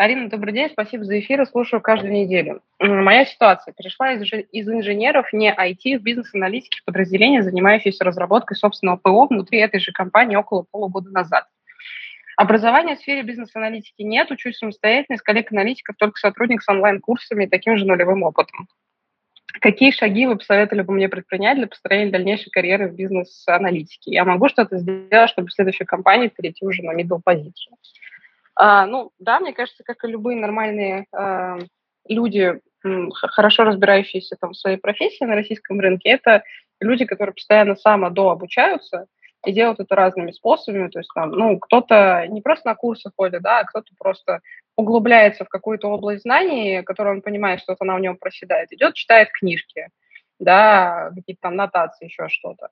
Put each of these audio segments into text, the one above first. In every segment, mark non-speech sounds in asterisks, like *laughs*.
Арина, добрый день, спасибо за эфир, слушаю каждую неделю. Моя ситуация. Перешла из, из инженеров не IT в бизнес-аналитики подразделения, занимающиеся разработкой собственного ПО внутри этой же компании около полугода назад. Образования в сфере бизнес-аналитики нет, учусь самостоятельно, из коллег-аналитиков только сотрудник с онлайн-курсами и таким же нулевым опытом. Какие шаги вы посоветовали бы мне предпринять для построения дальнейшей карьеры в бизнес-аналитике? Я могу что-то сделать, чтобы в следующей компании перейти уже на middle позицию? А, ну, да, мне кажется, как и любые нормальные а, люди, хорошо разбирающиеся там в своей профессии на российском рынке, это люди, которые постоянно самодообучаются и делают это разными способами. То есть там, ну, кто-то не просто на курсы ходит, да, а кто-то просто углубляется в какую-то область знаний, которую он понимает, что она в нем проседает, идет, читает книжки, да, какие-то там нотации, еще что-то.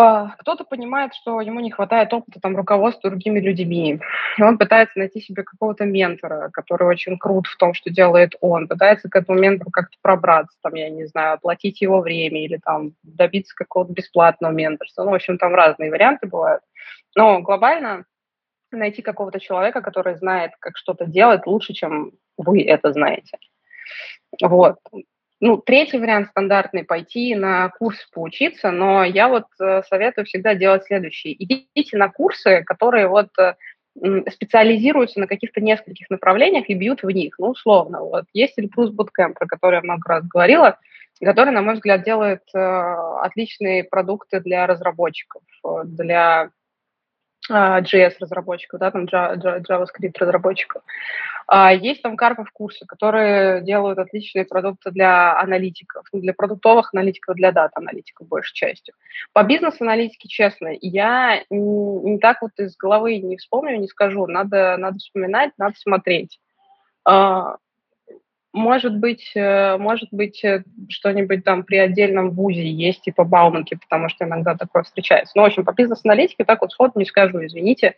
А, кто-то понимает, что ему не хватает опыта там, руководства другими людьми, и он пытается найти себе какого-то ментора, который очень крут в том, что делает он, пытается к этому ментору как-то пробраться, там, я не знаю, оплатить его время или там добиться какого-то бесплатного менторства. Ну, в общем, там разные варианты бывают. Но глобально найти какого-то человека, который знает, как что-то делать лучше, чем вы это знаете. Вот. Ну, третий вариант стандартный – пойти на курс поучиться, но я вот э, советую всегда делать следующее. Идите на курсы, которые вот э, специализируются на каких-то нескольких направлениях и бьют в них. Ну, условно, вот есть Эльбрус Bootcamp, про который я много раз говорила, который, на мой взгляд, делает э, отличные продукты для разработчиков, для JS-разработчиков, да, там JavaScript-разработчиков. А есть там Карпов курсы, которые делают отличные продукты для аналитиков, ну, для продуктовых аналитиков, для дата-аналитиков большей частью. По бизнес-аналитике, честно, я не так вот из головы не вспомню, не скажу. Надо, надо вспоминать, надо смотреть. Может быть, э, может быть, э, что-нибудь там при отдельном вузе есть, типа Бауманки, потому что иногда такое встречается. Ну, в общем, по бизнес-аналитике так вот сходу не скажу, извините.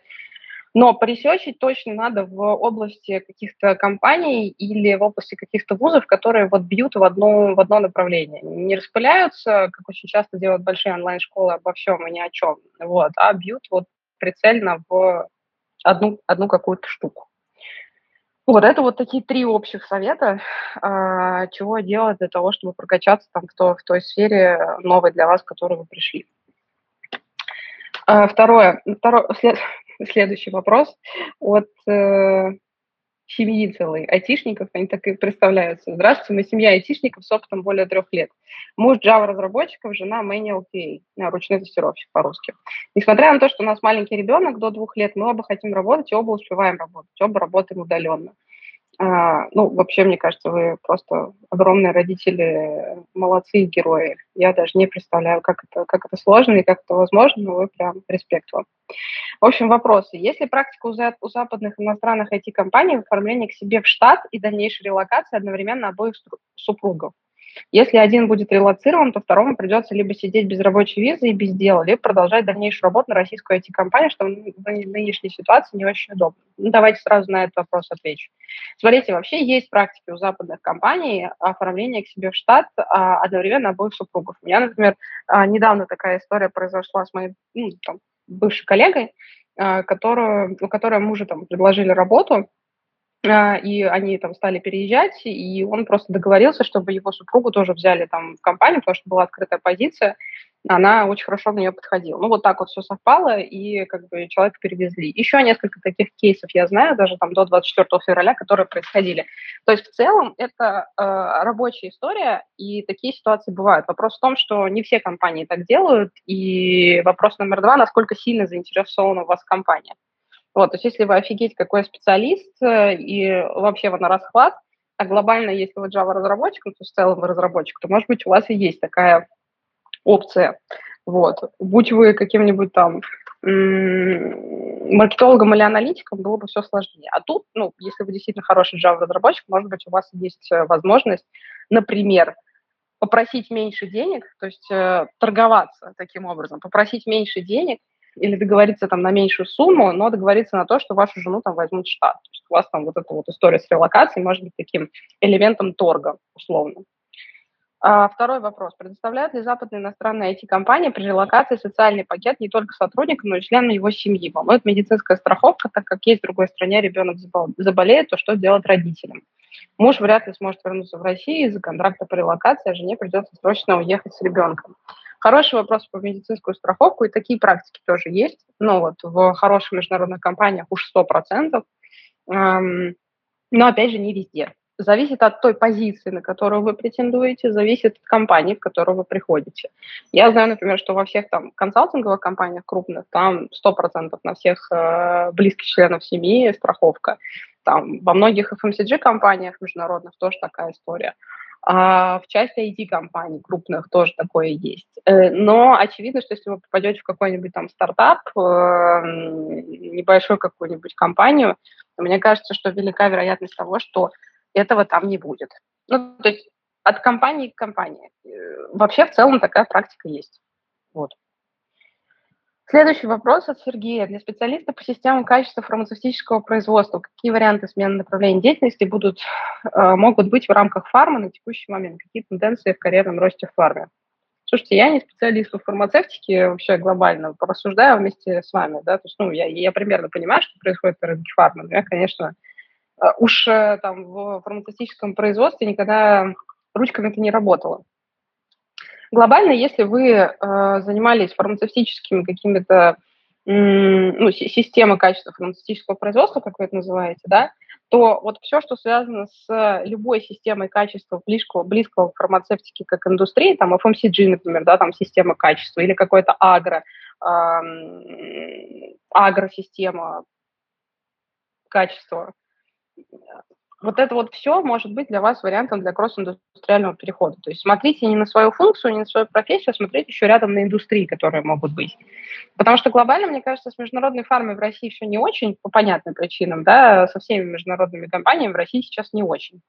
Но поресечить точно надо в области каких-то компаний или в области каких-то вузов, которые вот бьют в одно, в одно направление. Не распыляются, как очень часто делают большие онлайн-школы обо всем и ни о чем, вот, а бьют вот прицельно в одну, одну какую-то штуку. Вот это вот такие три общих совета, а, чего делать для того, чтобы прокачаться там в, то, в той сфере новой для вас, в которую вы пришли. А, второе, второй, след, следующий вопрос от э, семьи целой айтишников, они так и представляются. Здравствуйте, мы семья айтишников с опытом более трех лет. Муж Java-разработчиков, жена Manual QA, ручной тестировщик по-русски. Несмотря на то, что у нас маленький ребенок до двух лет, мы оба хотим работать и оба успеваем работать, оба работаем удаленно. А, ну, вообще, мне кажется, вы просто огромные родители, молодцы и герои. Я даже не представляю, как это, как это сложно и как это возможно, но вы прям респект вам. В общем, вопросы. Есть ли практика у, за, у западных иностранных IT-компаний в оформлении к себе в штат и дальнейшей релокации одновременно обоих супругов? Если один будет релацирован, то второму придется либо сидеть без рабочей визы и без дела, либо продолжать дальнейшую работу на российскую IT-компанию, что в нынешней ситуации не очень удобно. Ну, давайте сразу на этот вопрос отвечу. Смотрите, вообще есть практики у западных компаний оформления к себе в штат а, одновременно обоих супругов. У меня, например, а, недавно такая история произошла с моей ну, там, бывшей коллегой, а, которую, у которой мужа там предложили работу, и они там стали переезжать, и он просто договорился, чтобы его супругу тоже взяли там в компанию, потому что была открытая позиция, она очень хорошо на нее подходила. Ну, вот так вот все совпало, и как бы человека перевезли. Еще несколько таких кейсов я знаю, даже там до 24 февраля, которые происходили. То есть в целом это э, рабочая история, и такие ситуации бывают. Вопрос в том, что не все компании так делают, и вопрос номер два, насколько сильно заинтересована у вас компания. Вот, то есть если вы офигеть какой специалист э, и вообще вы на расхват, а глобально, если вы Java-разработчик, то в целом вы разработчик, то, может быть, у вас и есть такая опция. Вот. Будь вы каким-нибудь там маркетологом или аналитиком, было бы все сложнее. А тут, ну, если вы действительно хороший Java-разработчик, может быть, у вас есть э, возможность, например, попросить меньше денег, то есть э, торговаться таким образом, попросить меньше денег, или договориться там на меньшую сумму, но договориться на то, что вашу жену там возьмут в штат. То есть у вас там вот эта вот история с релокацией может быть таким элементом торга, условно. А, второй вопрос. Предоставляют ли западные иностранные IT-компании при релокации социальный пакет не только сотрудникам, но и членам его семьи? Волнует медицинская страховка, так как есть в другой стране ребенок заболеет, то что делать родителям? Муж вряд ли сможет вернуться в Россию из-за контракта по релокации, а жене придется срочно уехать с ребенком. Хороший вопрос по медицинскую страховку, и такие практики тоже есть. Но вот в хороших международных компаниях уж 100%. Эм, но, опять же, не везде. Зависит от той позиции, на которую вы претендуете, зависит от компании, в которую вы приходите. Я знаю, например, что во всех там консалтинговых компаниях крупных там 100% на всех э, близких членов семьи страховка. Там во многих FMCG-компаниях международных тоже такая история. А в части IT-компаний крупных тоже такое есть. Э, но очевидно, что если вы попадете в какой-нибудь там стартап, эм, небольшую какую-нибудь компанию, мне кажется, что велика вероятность того, что этого там не будет. Ну, то есть от компании к компании. Э, вообще в целом такая практика есть. Вот. Следующий вопрос от Сергея. Для специалиста по системам качества фармацевтического производства какие варианты смены направления деятельности будут, э, могут быть в рамках фармы на текущий момент? Какие тенденции в карьерном росте в фарме? Слушайте, я не специалист по фармацевтике вообще глобально, порассуждаю вместе с вами, да, то есть, ну, я, я примерно понимаю, что происходит в рынке фармы, но я, конечно, уж э, там в фармацевтическом производстве никогда ручками это не работала. Глобально, если вы э, занимались фармацевтическими какими-то ну, системой качества фармацевтического производства, как вы это называете, да, то вот все, что связано с любой системой качества близкого, близкого к фармацевтике как индустрии, там FMCG, например, да, там система качества или какой-то агро, э, агросистема качества, вот это вот все может быть для вас вариантом для кросс-индустриального перехода. То есть смотрите не на свою функцию, не на свою профессию, а смотрите еще рядом на индустрии, которые могут быть. Потому что глобально, мне кажется, с международной фармой в России все не очень, по понятным причинам, да, со всеми международными компаниями в России сейчас не очень.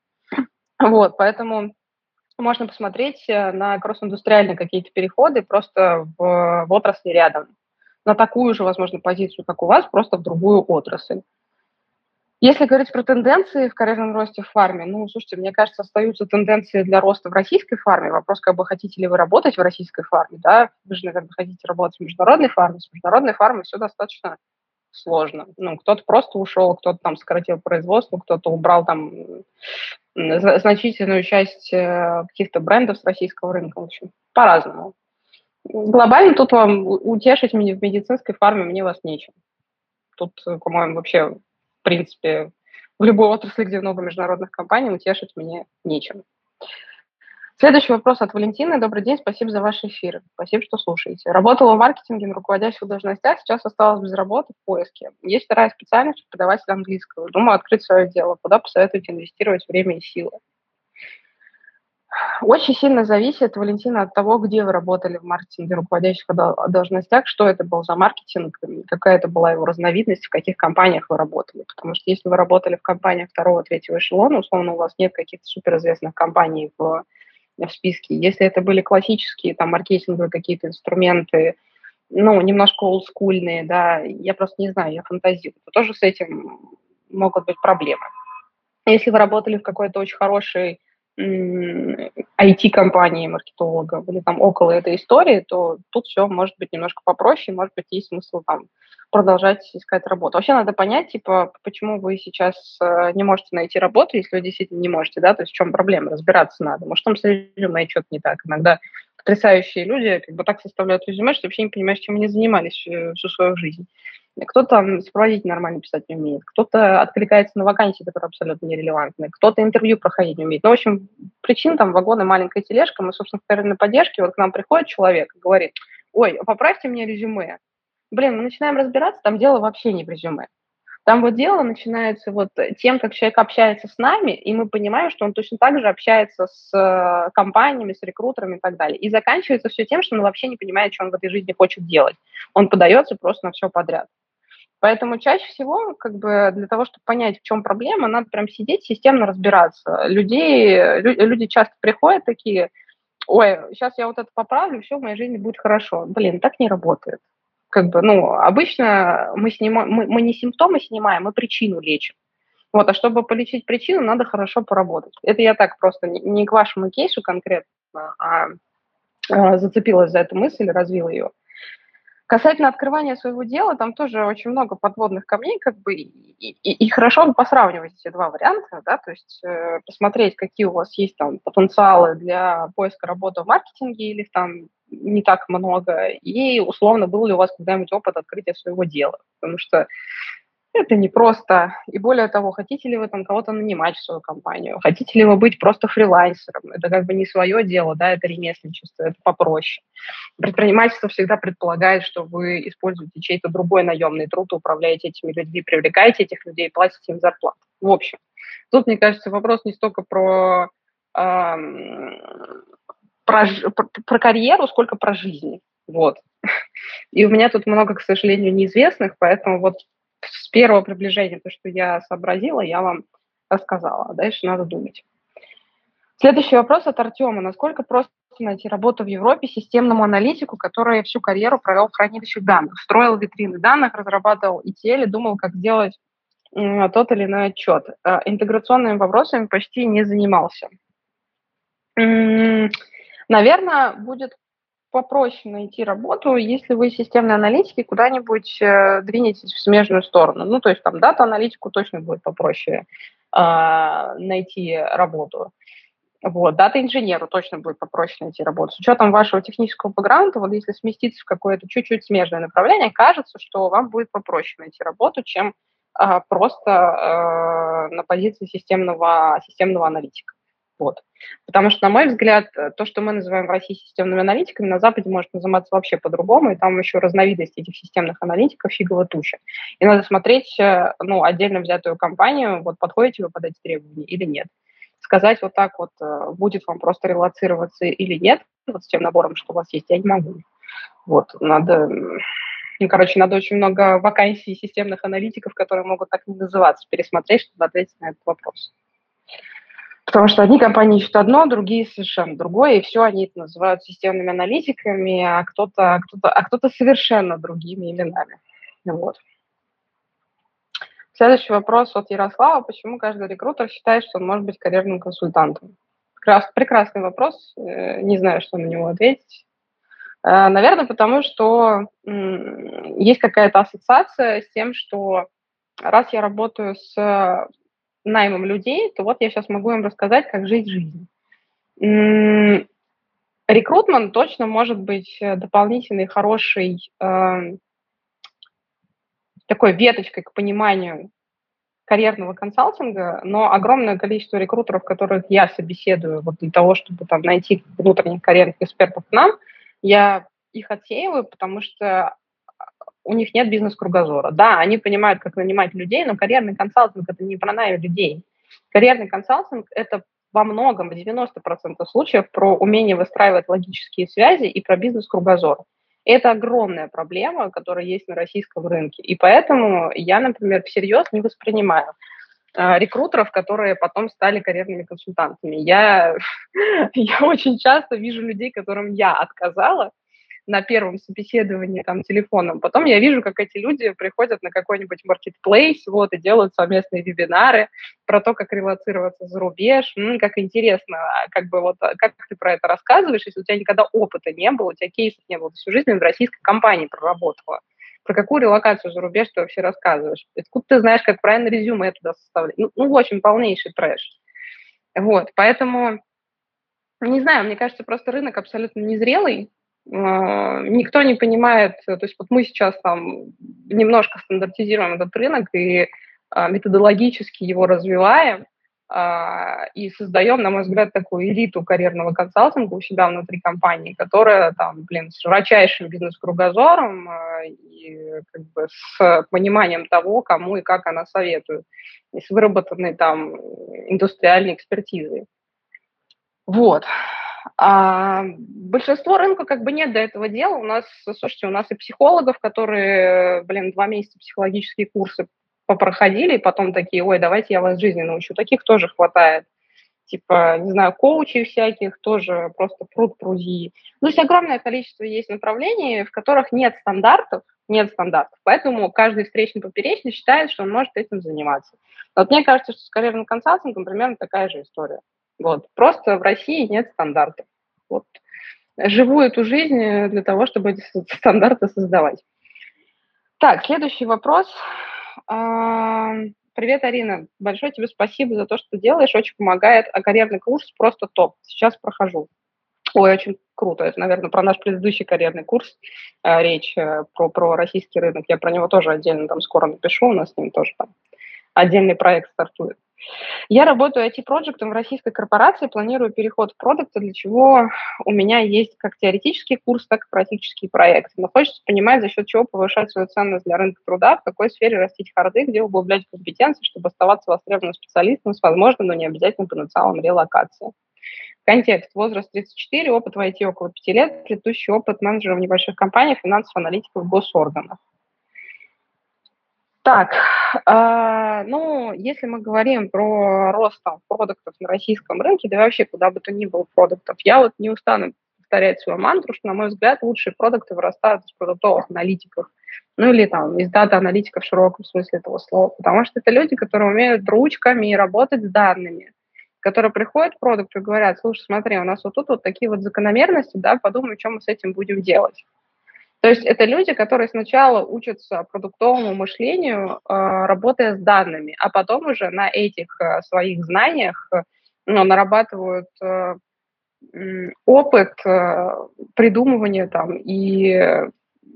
Вот, поэтому можно посмотреть э, на кросс-индустриальные какие-то переходы просто в, в отрасли рядом. На такую же, возможно, позицию, как у вас, просто в другую отрасль. Если говорить про тенденции в карьерном росте в фарме, ну, слушайте, мне кажется, остаются тенденции для роста в российской фарме. Вопрос, как бы хотите ли вы работать в российской фарме, да? Вы же, наверное, хотите работать в международной фарме. С международной фармой все достаточно сложно. Ну, кто-то просто ушел, кто-то там сократил производство, кто-то убрал там значительную часть э, каких-то брендов с российского рынка. В общем, по-разному. Глобально тут вам утешить в медицинской фарме мне вас нечем. Тут, по-моему, вообще в принципе, в любой отрасли, где много международных компаний, утешить мне нечем. Следующий вопрос от Валентины. Добрый день, спасибо за ваш эфир. Спасибо, что слушаете. Работала в маркетинге на руководящих должностях, сейчас осталась без работы в поиске. Есть вторая специальность преподаватель английского. Думаю открыть свое дело. Куда посоветуете инвестировать время и силы? Очень сильно зависит, Валентина, от того, где вы работали в маркетинге, руководящих должностях, что это был за маркетинг, какая это была его разновидность, в каких компаниях вы работали. Потому что если вы работали в компаниях второго, третьего эшелона, условно, у вас нет каких-то суперизвестных компаний в в списке. Если это были классические там маркетинговые какие-то инструменты, ну, немножко олдскульные, да, я просто не знаю, я фантазирую, то тоже с этим могут быть проблемы. Если вы работали в какой-то очень хорошей IT-компании маркетологов или там около этой истории, то тут все может быть немножко попроще, может быть, есть смысл там продолжать искать работу. Вообще надо понять, типа, почему вы сейчас э, не можете найти работу, если вы действительно не можете, да, то есть в чем проблема, разбираться надо. Может, там с резюме что-то не так. Иногда потрясающие люди как бы так составляют резюме, что вообще не понимаешь, чем они занимались э, всю свою жизнь. Кто-то сопроводить нормально писать не умеет, кто-то откликается на вакансии, которые абсолютно нерелевантны, кто-то интервью проходить не умеет. Ну, в общем, причин там вагоны, маленькая тележка. Мы, собственно, в карьерной поддержке, вот к нам приходит человек и говорит, ой, поправьте мне резюме. Блин, мы начинаем разбираться, там дело вообще не в резюме. Там вот дело начинается вот тем, как человек общается с нами, и мы понимаем, что он точно так же общается с э, компаниями, с рекрутерами и так далее. И заканчивается все тем, что он вообще не понимает, что он в этой жизни хочет делать. Он подается просто на все подряд. Поэтому чаще всего, как бы для того, чтобы понять, в чем проблема, надо прям сидеть, системно разбираться. Людей, люди часто приходят такие, ой, сейчас я вот это поправлю, все, в моей жизни будет хорошо. Блин, так не работает. Как бы, ну, обычно мы, снимаем, мы, мы не симптомы снимаем, мы причину лечим. Вот, а чтобы полечить причину, надо хорошо поработать. Это я так просто не, не к вашему кейсу конкретно, а, а зацепилась за эту мысль, развила ее. Касательно открывания своего дела, там тоже очень много подводных камней, как бы, и, и, и хорошо посравнивать эти два варианта, да, то есть э, посмотреть, какие у вас есть там потенциалы для поиска работы в маркетинге или там не так много, и условно был ли у вас когда-нибудь опыт открытия своего дела, потому что это не просто. И более того, хотите ли вы там кого-то нанимать в свою компанию, хотите ли вы быть просто фрилансером, это как бы не свое дело, да, это ремесленничество, это попроще. Предпринимательство всегда предполагает, что вы используете чей-то другой наемный труд, управляете этими людьми, привлекаете этих людей, платите им зарплату. В общем, тут, мне кажется, вопрос не столько про, эм, про, про, про карьеру, сколько про жизнь. Вот. *laughs* И у меня тут много, к сожалению, неизвестных, поэтому вот с первого приближения, то, что я сообразила, я вам рассказала. Дальше надо думать. Следующий вопрос от Артема. Насколько просто найти работу в Европе системному аналитику, который всю карьеру провел в хранилищах данных, строил витрины данных, разрабатывал ETL, думал, как сделать тот или иной отчет. А интеграционными вопросами почти не занимался. Наверное, будет попроще найти работу, если вы системные аналитики куда-нибудь э, двинетесь в смежную сторону. Ну, то есть там дата-аналитику точно будет попроще э, найти работу. Вот, дата-инженеру точно будет попроще найти работу. С учетом вашего технического бэкграунда, вот если сместиться в какое-то чуть-чуть смежное направление, кажется, что вам будет попроще найти работу, чем э, просто э, на позиции системного, системного аналитика. Вот. Потому что, на мой взгляд, э, то, что мы называем в России системными аналитиками, на Западе может называться вообще по-другому, и там еще разновидность этих системных аналитиков фигово туча. И надо смотреть, э, ну, отдельно взятую компанию, вот подходите вы под эти требования или нет. Сказать вот так вот, э, будет вам просто релацироваться или нет, вот с тем набором, что у вас есть, я не могу. Вот, надо, ну, короче, надо очень много вакансий системных аналитиков, которые могут так не называться, пересмотреть, чтобы ответить на этот вопрос. Потому что одни компании ищут одно, другие совершенно другое, и все они это называют системными аналитиками, а кто-то кто а кто совершенно другими именами. Вот. Следующий вопрос от Ярослава. Почему каждый рекрутер считает, что он может быть карьерным консультантом? Прекрасный вопрос. Э, не знаю, что на него ответить. Э, наверное, потому что есть какая-то ассоциация с тем, что раз я работаю с наймом людей, то вот я сейчас могу им рассказать, как жить жизнь. Рекрутмент точно может быть э, дополнительной хорошей э, такой веточкой к пониманию карьерного консалтинга, но огромное количество рекрутеров, которых я собеседую вот для того, чтобы там найти внутренних карьерных экспертов к нам, я их отсеиваю, потому что у них нет бизнес-кругозора. Да, они понимают, как нанимать людей, но карьерный консалтинг – это не про найм людей. Карьерный консалтинг – это во многом, в 90% случаев, про умение выстраивать логические связи и про бизнес-кругозор. Это огромная проблема, которая есть на российском рынке. И поэтому я, например, всерьез не воспринимаю а, рекрутеров, которые потом стали карьерными консультантами. Я, *laughs* я очень часто вижу людей, которым я отказала, на первом собеседовании там телефоном. Потом я вижу, как эти люди приходят на какой-нибудь маркетплейс, вот, и делают совместные вебинары про то, как релацироваться за рубеж. М, как интересно, а как бы вот, а как ты про это рассказываешь, если у тебя никогда опыта не было, у тебя кейсов не было, всю жизнь в российской компании проработала. Про какую релокацию за рубеж ты вообще рассказываешь? Откуда ты знаешь, как правильно резюме туда составлять? Ну, ну, в общем, полнейший трэш. Вот, поэтому, не знаю, мне кажется, просто рынок абсолютно незрелый, никто не понимает, то есть вот мы сейчас там немножко стандартизируем этот рынок и а, методологически его развиваем а, и создаем, на мой взгляд, такую элиту карьерного консалтинга у себя внутри компании, которая там, блин, с широчайшим бизнес-кругозором и как бы с пониманием того, кому и как она советует, и с выработанной там индустриальной экспертизой. Вот. А большинство рынка как бы нет до этого дела. У нас, слушайте, у нас и психологов, которые, блин, два месяца психологические курсы попроходили, и потом такие, ой, давайте я вас жизни научу. Таких тоже хватает. Типа, не знаю, коучей всяких тоже просто пруд пруди. Ну, то есть огромное количество есть направлений, в которых нет стандартов, нет стандартов. Поэтому каждый встречный поперечный считает, что он может этим заниматься. Вот мне кажется, что с карьерным консалтингом примерно такая же история. Вот. Просто в России нет стандартов. Вот. Живу эту жизнь для того, чтобы эти стандарты создавать. Так, следующий вопрос. Привет, Арина. Большое тебе спасибо за то, что делаешь. Очень помогает. А карьерный курс просто топ. Сейчас прохожу. Ой, очень круто. Это, наверное, про наш предыдущий карьерный курс э, речь, э, про, про российский рынок. Я про него тоже отдельно там скоро напишу. У нас с ним тоже там отдельный проект стартует. Я работаю IT-проектом в российской корпорации, планирую переход в продукты, для чего у меня есть как теоретический курс, так и практический проект. Но хочется понимать, за счет чего повышать свою ценность для рынка труда, в какой сфере растить харды, где углублять компетенции, чтобы оставаться востребованным специалистом с возможным, но не обязательным потенциалом релокации. Контекст. Возраст 34, опыт в IT около 5 лет, предыдущий опыт менеджера в небольших компаниях, финансовых аналитиков госорганах. Так, э, ну, если мы говорим про рост там, продуктов на российском рынке, да вообще куда бы то ни было продуктов, я вот не устану повторять свою мантру, что, на мой взгляд, лучшие продукты вырастают из продуктовых аналитиков, ну или там из дата-аналитиков в широком смысле этого слова, потому что это люди, которые умеют ручками работать с данными, которые приходят в продукт и говорят, слушай, смотри, у нас вот тут вот такие вот закономерности, да, подумай, что мы с этим будем делать. То есть это люди, которые сначала учатся продуктовому мышлению, а, работая с данными, а потом уже на этих а, своих знаниях ну, нарабатывают а, опыт придумывания там и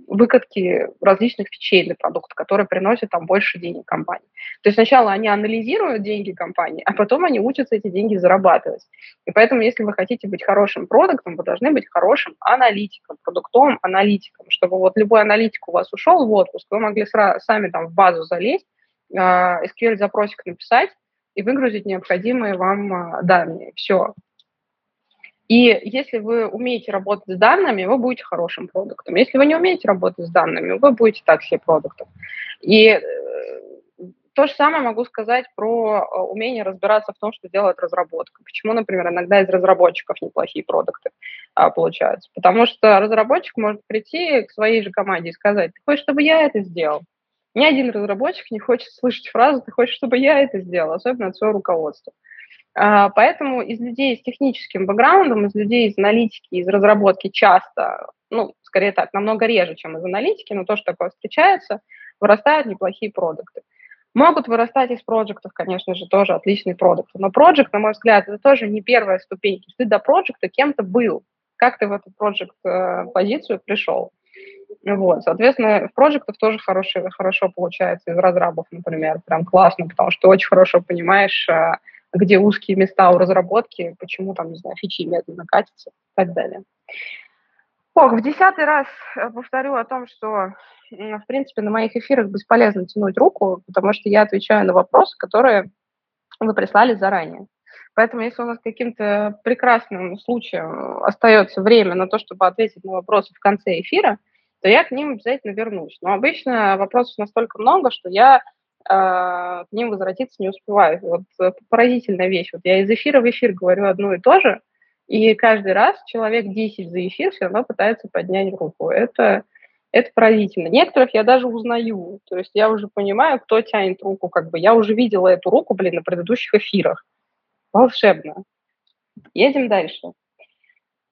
выкатки различных фичей для продукта, которые приносят там больше денег компании. То есть сначала они анализируют деньги компании, а потом они учатся эти деньги зарабатывать. И поэтому, если вы хотите быть хорошим продуктом, вы должны быть хорошим аналитиком, продуктовым аналитиком, чтобы вот любой аналитик у вас ушел в отпуск, вы могли сами там в базу залезть, SQL-запросик написать и выгрузить необходимые вам данные. Все. И если вы умеете работать с данными, вы будете хорошим продуктом. Если вы не умеете работать с данными, вы будете так себе продуктом. И э, то же самое могу сказать про э, умение разбираться в том, что делает разработка. Почему, например, иногда из разработчиков неплохие продукты а, получаются? Потому что разработчик может прийти к своей же команде и сказать, ты хочешь, чтобы я это сделал? Ни один разработчик не хочет слышать фразу «ты хочешь, чтобы я это сделал», особенно от своего руководства. Поэтому из людей с техническим бэкграундом, из людей из аналитики, из разработки часто, ну, скорее так, намного реже, чем из аналитики, но то, что такое встречается, вырастают неплохие продукты. Могут вырастать из проектов, конечно же, тоже отличные продукты. Но проект, на мой взгляд, это тоже не первая ступень. Ты до проекта кем-то был. Как ты в эту проект э, позицию пришел? Вот, соответственно, в проектах тоже хорошо, хорошо получается из разрабов, например, прям классно, потому что очень хорошо понимаешь, э, где узкие места у разработки, почему там, не знаю, фичи медленно катятся и так далее. Ох, в десятый раз э, повторю о том, что, в принципе, на моих эфирах бесполезно тянуть руку, потому что я отвечаю на вопросы, которые вы прислали заранее. Поэтому, если у нас каким-то прекрасным случаем остается время на то, чтобы ответить на вопросы в конце эфира, то я к ним обязательно вернусь. Но обычно вопросов настолько много, что я к ним возвратиться не успеваю. Вот э, поразительная вещь. Вот я из эфира в эфир говорю одно и то же, и каждый раз человек 10 за эфир все равно пытается поднять руку. Это, это поразительно. Некоторых я даже узнаю. То есть я уже понимаю, кто тянет руку. Как бы я уже видела эту руку, блин, на предыдущих эфирах. Волшебно. Едем дальше.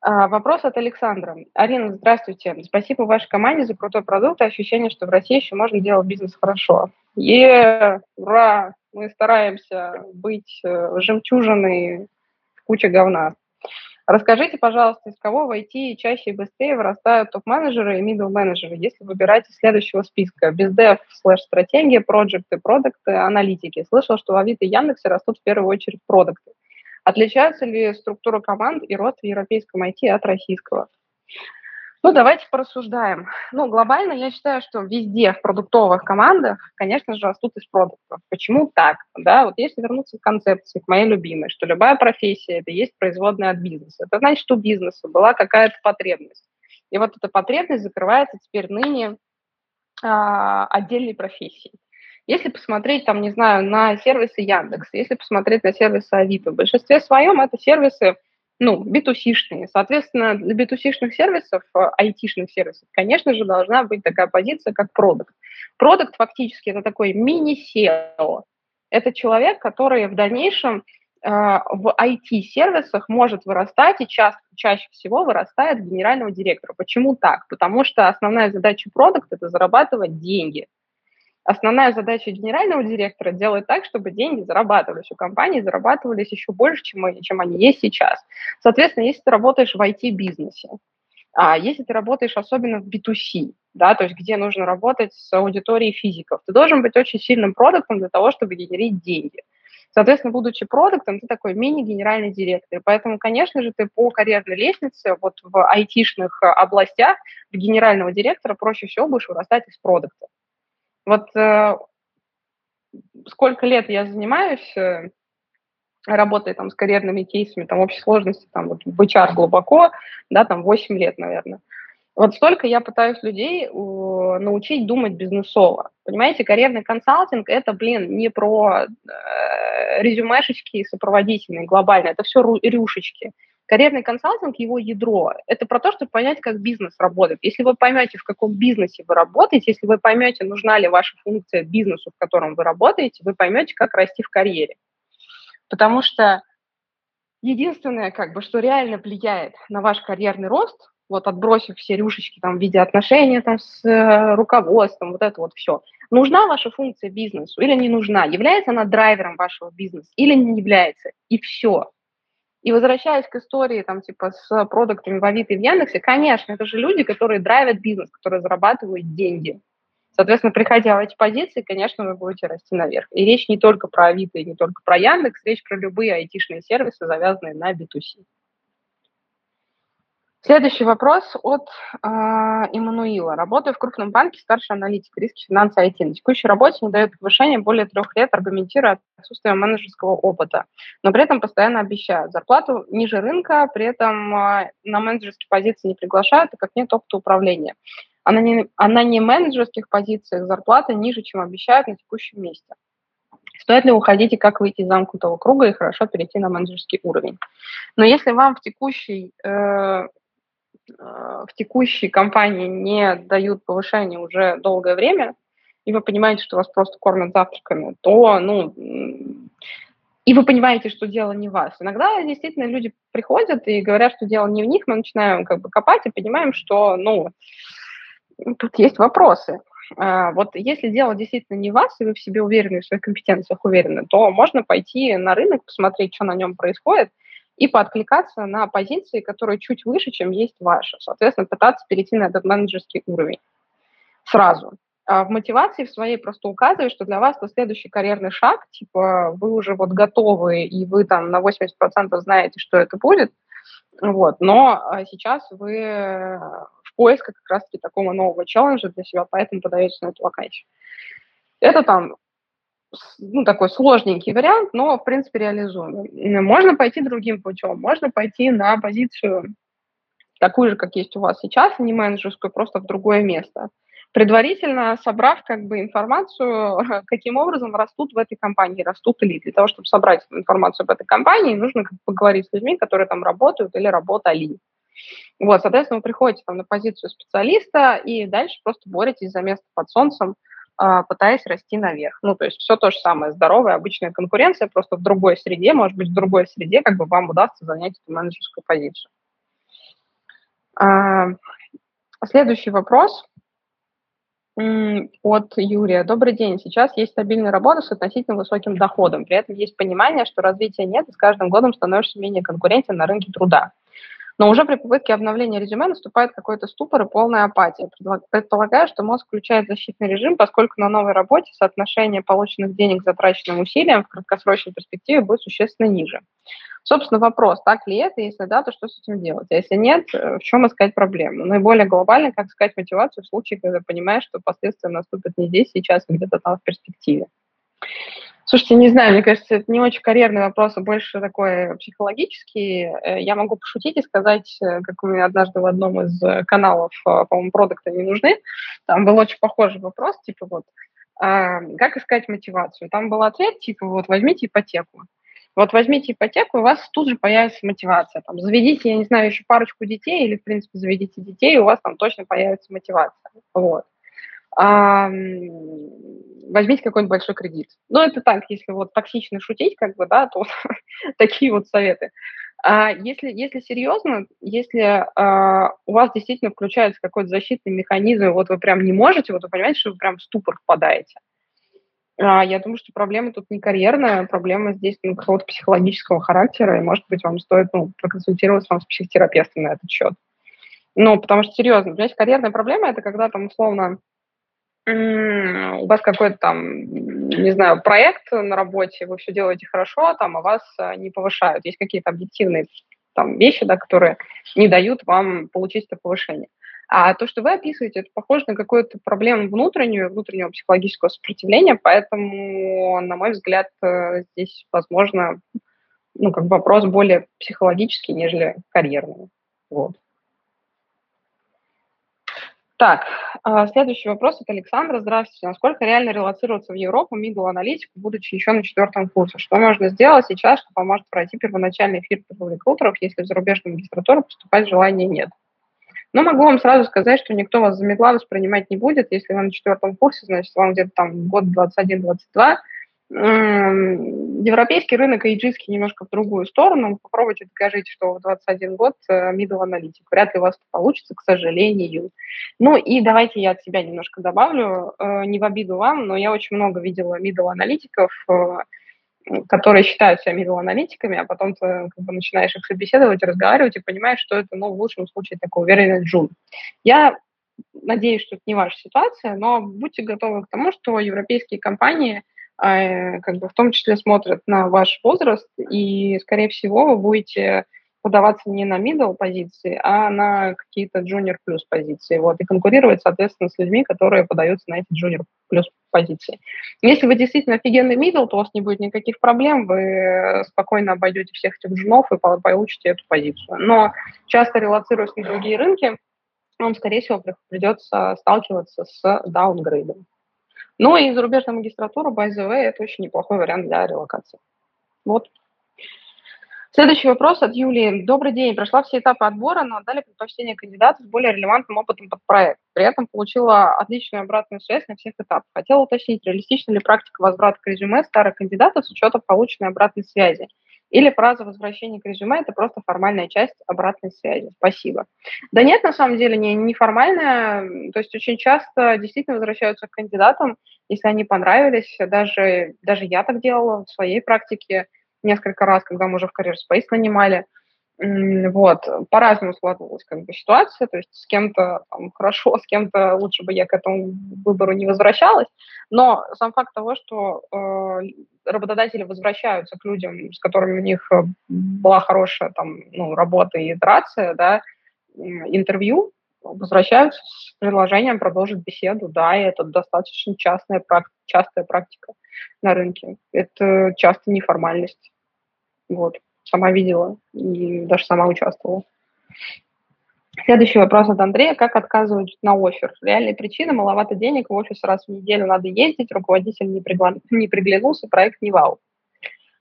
А, вопрос от Александра. Арина, здравствуйте. Спасибо вашей команде за крутой продукт и ощущение, что в России еще можно делать бизнес хорошо. Е, ура! Мы стараемся быть э, жемчужиной в куче говна. Расскажите, пожалуйста, из кого в IT чаще и быстрее вырастают топ-менеджеры и middle менеджеры если выбирать из следующего списка? Бездев, слэш-стратегия, проекты, продукты, аналитики. Слышал, что в Авито и Яндексе растут в первую очередь продукты. Отличаются ли структура команд и рост в европейском IT от российского? Ну, давайте порассуждаем. Ну, глобально я считаю, что везде в продуктовых командах, конечно же, растут из продуктов. Почему так? Да, вот если вернуться к концепции, к моей любимой, что любая профессия – это есть производная от бизнеса. Это значит, что у бизнеса была какая-то потребность. И вот эта потребность закрывается теперь ныне а, отдельной профессией. Если посмотреть, там, не знаю, на сервисы Яндекс, если посмотреть на сервисы Авито, в большинстве своем это сервисы – ну, B2C-шные. Соответственно, для B2C-шных сервисов, IT-шных э, сервисов, конечно же, должна быть такая позиция, как продукт. Продукт фактически это такой мини-SEO. Это человек, который в дальнейшем э, в IT-сервисах может вырастать и ча- чаще всего вырастает генерального директора. Почему так? Потому что основная задача продукта – это зарабатывать деньги – Основная задача генерального директора делать так, чтобы деньги зарабатывались у компании, зарабатывались еще больше, чем, чем они есть сейчас. Соответственно, если ты работаешь в IT-бизнесе, а если ты работаешь особенно в B2C, да, то есть где нужно работать с аудиторией физиков, ты должен быть очень сильным продуктом для того, чтобы генерить деньги. Соответственно, будучи продуктом, ты такой мини-генеральный директор. Поэтому, конечно же, ты по карьерной лестнице вот в айтишных областях в генерального директора проще всего будешь вырастать из продукта. Вот э, сколько лет я занимаюсь, э, работая там с карьерными кейсами, там общей сложности, там вот в HR глубоко, да, там 8 лет, наверное. Вот столько я пытаюсь людей uh, научить думать бизнесово. Понимаете, карьерный консалтинг – это, блин, не про э, резюмешечки сопроводительные глобально, это все рюшечки. Карьерный консалтинг, его ядро, это про то, чтобы понять, как бизнес работает. Если вы поймете, в каком бизнесе вы работаете, если вы поймете, нужна ли ваша функция бизнесу, в котором вы работаете, вы поймете, как расти в карьере. Потому что единственное, как бы, что реально влияет на ваш карьерный рост, вот отбросив все рюшечки там, в виде отношений там, с э, руководством, вот это вот все. Нужна ваша функция бизнесу или не нужна? Является она драйвером вашего бизнеса или не является? И все. И возвращаясь к истории, там, типа, с продуктами в Авито и в Яндексе, конечно, это же люди, которые драйвят бизнес, которые зарабатывают деньги. Соответственно, приходя в эти позиции, конечно, вы будете расти наверх. И речь не только про Авито и не только про Яндекс, речь про любые айтишные сервисы, завязанные на B2C. Следующий вопрос от э, Иммануила. Работаю в крупном банке, старший аналитик, риски финансов IT. На текущей работе не дает повышения более трех лет, аргументируя отсутствие менеджерского опыта, но при этом постоянно обещают. Зарплату ниже рынка, при этом э, на менеджерские позиции не приглашают, так как нет опыта управления. А на, не, а на не менеджерских позициях зарплата ниже, чем обещают на текущем месте. Стоит ли уходить и как выйти из замкнутого круга и хорошо перейти на менеджерский уровень? Но если вам в текущей э, в текущей компании не дают повышения уже долгое время, и вы понимаете, что вас просто кормят завтраками, то, ну, и вы понимаете, что дело не в вас. Иногда действительно люди приходят и говорят, что дело не в них, мы начинаем как бы копать и понимаем, что, ну, тут есть вопросы. А, вот если дело действительно не в вас, и вы в себе уверены, в своих компетенциях уверены, то можно пойти на рынок, посмотреть, что на нем происходит, и пооткликаться на позиции, которые чуть выше, чем есть ваши. Соответственно, пытаться перейти на этот менеджерский уровень сразу. А в мотивации в своей просто указываю, что для вас это следующий карьерный шаг, типа вы уже вот готовы, и вы там на 80% знаете, что это будет, вот, но а, сейчас вы в поисках как раз-таки такого нового челленджа для себя, поэтому подаетесь на эту вакансию. Это там ну, такой сложненький вариант, но, в принципе, реализуемый. Можно пойти другим путем, можно пойти на позицию такую же, как есть у вас сейчас, не менеджерскую, просто в другое место. предварительно собрав как бы информацию, *laughs* каким образом растут в этой компании, растут ли. Для того, чтобы собрать информацию об этой компании, нужно как поговорить с людьми, которые там работают или работали. Вот, соответственно, вы приходите там на позицию специалиста и дальше просто боретесь за место под солнцем, пытаясь расти наверх. Ну, то есть все то же самое, здоровая обычная конкуренция, просто в другой среде, может быть, в другой среде как бы вам удастся занять эту менеджерскую позицию. А, следующий вопрос от Юрия. Добрый день. Сейчас есть стабильная работа с относительно высоким доходом. При этом есть понимание, что развития нет, и с каждым годом становишься менее конкурентен на рынке труда. Но уже при попытке обновления резюме наступает какой-то ступор и полная апатия. Предполагаю, что мозг включает защитный режим, поскольку на новой работе соотношение полученных денег затраченным усилиям в краткосрочной перспективе будет существенно ниже. Собственно, вопрос, так ли это, если да, то что с этим делать? А если нет, э, в чем искать проблему? Наиболее глобально, как искать мотивацию в случае, когда понимаешь, что последствия наступят не здесь, сейчас, а где-то там в перспективе. Слушайте, не знаю, мне кажется, это не очень карьерный вопрос, а больше такой психологический. Э, я могу пошутить и сказать, э, как у меня однажды в одном из каналов, по-моему, продукты не нужны, там был очень похожий вопрос, типа вот, а, как искать мотивацию? Там был ответ, типа вот, возьмите ипотеку. Вот возьмите ипотеку, у вас тут же появится мотивация. Там, заведите, я не знаю, еще парочку детей или, в принципе, заведите детей, и у вас там точно появится мотивация. Вот. А, возьмите какой-нибудь большой кредит. Ну, это так, если вот токсично шутить, как бы, да, то *laughs* такие вот советы. А если, если серьезно, если а, у вас действительно включается какой-то защитный механизм, вот вы прям не можете, вот вы понимаете, что вы прям в ступор впадаете, а, я думаю, что проблема тут не карьерная, проблема здесь ну, какого-то психологического характера, и, может быть, вам стоит ну, проконсультироваться вам с психотерапевтом на этот счет. Ну, потому что, серьезно, понимаете, карьерная проблема – это когда там, условно, у вас какой-то там, не знаю, проект на работе, вы все делаете хорошо, там, а вас а, не повышают. Есть какие-то объективные там вещи, да, которые не дают вам получить это повышение. А то, что вы описываете, это похоже на какую-то проблему внутреннюю, внутреннего психологического сопротивления, поэтому, на мой взгляд, э, здесь, возможно, ну, как вопрос более психологический, нежели карьерный. Вот. Так, а, следующий вопрос от Александра. Здравствуйте. Насколько реально релацироваться в Европу, middle аналитику, будучи еще на четвертом курсе? Что можно сделать сейчас, что поможет пройти первоначальный фильтр рекрутеров, если в зарубежную магистратуру поступать желания нет? Но могу вам сразу сказать, что никто вас за медла воспринимать не будет. Если вы на четвертом курсе, значит, вам где-то там год 21-22. Европейский рынок эйджистский немножко в другую сторону. Попробуйте докажите, что в 21 год э, middle аналитик. Вряд ли у вас это получится, к сожалению. Ну и давайте я от себя немножко добавлю. Э, не в обиду вам, но я очень много видела middle аналитиков, э, которые считают себя middle-аналитиками, а потом ты как бы, начинаешь их собеседовать, разговаривать и понимаешь, что это, ну, в лучшем случае такой уверенный джун. Я надеюсь, что это не ваша ситуация, но будьте готовы к тому, что европейские компании э, как бы в том числе смотрят на ваш возраст, и, скорее всего, вы будете подаваться не на middle позиции, а на какие-то junior плюс позиции, вот, и конкурировать, соответственно, с людьми, которые подаются на эти junior плюс позиции. Если вы действительно офигенный middle, то у вас не будет никаких проблем, вы спокойно обойдете всех этих джунов и получите эту позицию. Но часто релацируясь на другие рынки, вам, скорее всего, придется сталкиваться с даунгрейдом. Ну и зарубежная магистратура, by the way, это очень неплохой вариант для релокации. Вот. Следующий вопрос от Юлии. Добрый день. Прошла все этапы отбора, но отдали предпочтение кандидату с более релевантным опытом под проект. При этом получила отличную обратную связь на всех этапах. Хотела уточнить, реалистична ли практика возврата к резюме старых кандидатов с учетом полученной обратной связи? Или фраза возвращения к резюме – это просто формальная часть обратной связи? Спасибо. Да нет, на самом деле, не, не формальная. То есть очень часто действительно возвращаются к кандидатам, если они понравились. Даже, даже я так делала в своей практике – несколько раз, когда мы уже в Career Space нанимали. Вот, по-разному складывалась как бы ситуация, то есть с кем-то там, хорошо, с кем-то лучше бы я к этому выбору не возвращалась, но сам факт того, что э, работодатели возвращаются к людям, с которыми у них э, была хорошая там, ну, работа и итерация, да, интервью, возвращаются с предложением продолжить беседу, да, и это достаточно частная, частая практика на рынке. Это часто неформальность. Вот. Сама видела и даже сама участвовала. Следующий вопрос от Андрея. Как отказывают на офер? Реальные причины – маловато денег, в офис раз в неделю надо ездить, руководитель не, пригла... не приглянулся, проект не вау.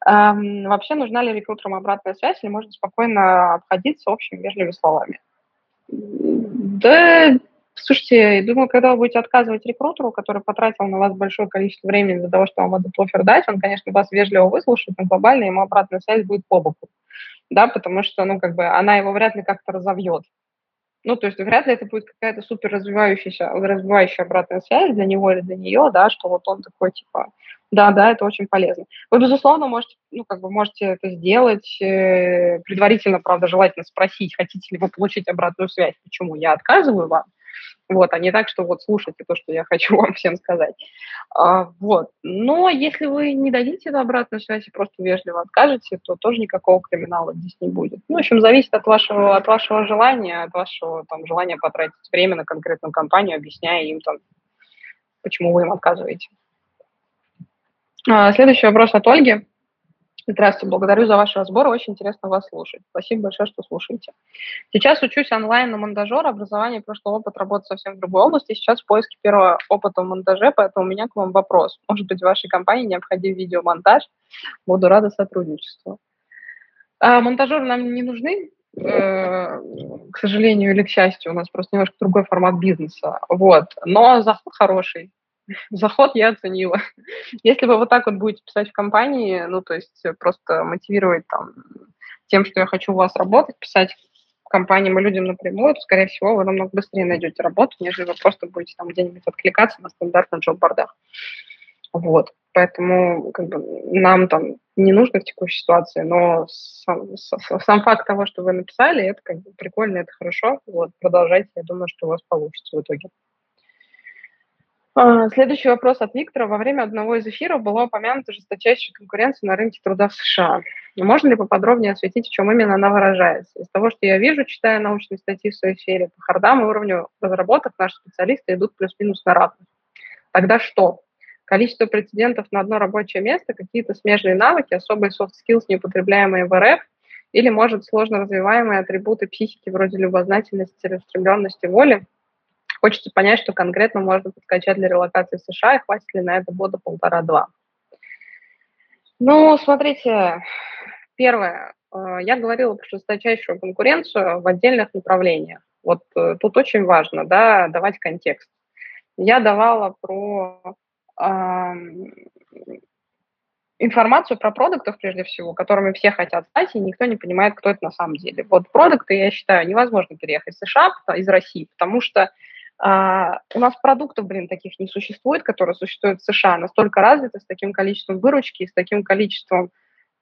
Эм, вообще, нужна ли рекрутерам обратная связь или можно спокойно обходиться общими вежливыми словами? Да, слушайте, думаю, когда вы будете отказывать рекрутеру, который потратил на вас большое количество времени для того, чтобы вам этот офер дать, он, конечно, вас вежливо выслушает, но глобально ему обратная связь будет по боку. Да, потому что, ну, как бы, она его вряд ли как-то разовьет. Ну, то есть вряд ли это будет какая-то супер развивающаяся, развивающая обратная связь для него или для нее, да, что вот он такой, типа, да, да, это очень полезно. Вы, безусловно, можете, ну, как бы можете это сделать э, предварительно, правда, желательно спросить, хотите ли вы получить обратную связь, почему я отказываю вам, вот, а не так, что вот слушайте то, что я хочу *laughs* вам всем сказать. А, вот. Но если вы не дадите эту обратную связь и просто вежливо откажете, то тоже никакого криминала здесь не будет. Ну, в общем, зависит от вашего, от вашего желания, от вашего там, желания потратить время на конкретную компанию, объясняя им, там, почему вы им отказываете. А, следующий вопрос от Ольги. Здравствуйте, благодарю за ваш разбор, очень интересно вас слушать. Спасибо большое, что слушаете. Сейчас учусь онлайн на монтажера, образование, прошлый опыт работы совсем в другой области, сейчас в поиске первого опыта в монтаже, поэтому у меня к вам вопрос. Может быть, в вашей компании необходим видеомонтаж? Буду рада сотрудничеству. А, монтажеры нам не нужны, э, к сожалению или к счастью, у нас просто немножко другой формат бизнеса. Вот. Но заход хороший. Заход я оценила. *laughs* Если вы вот так вот будете писать в компании, ну, то есть просто мотивировать там тем, что я хочу у вас работать, писать компаниям и людям напрямую, то, скорее всего, вы намного быстрее найдете работу, нежели вы просто будете там где-нибудь откликаться на стандартных джоб-бордах. Вот. Поэтому как бы, нам там не нужно в текущей ситуации, но сам, сам факт того, что вы написали, это как бы прикольно, это хорошо. Вот, продолжайте, я думаю, что у вас получится в итоге. А, следующий вопрос от Виктора. Во время одного из эфиров была упомянута жесточайшая конкуренция на рынке труда в США. Можно ли поподробнее осветить, в чем именно она выражается? Из того, что я вижу, читая научные статьи в своей сфере, по хардам и уровню разработок наши специалисты идут плюс-минус на равных. Тогда что? Количество прецедентов на одно рабочее место, какие-то смежные навыки, особые soft skills, не употребляемые в РФ, или, может, сложно развиваемые атрибуты психики вроде любознательности, целеустремленности, воли, Хочется понять, что конкретно можно подкачать для релокации в США, и хватит ли на это года полтора-два. Ну, смотрите, первое. Э, я говорила про жесточайшую конкуренцию в отдельных направлениях. Вот э, тут очень важно, да, давать контекст. Я давала про информацию про продуктов, прежде всего, которыми все хотят стать, и никто не понимает, кто это на самом деле. Вот продукты, я считаю, невозможно переехать в США из России, потому что а, у нас продуктов, блин, таких не существует, которые существуют в США, настолько развиты, с таким количеством выручки, с таким количеством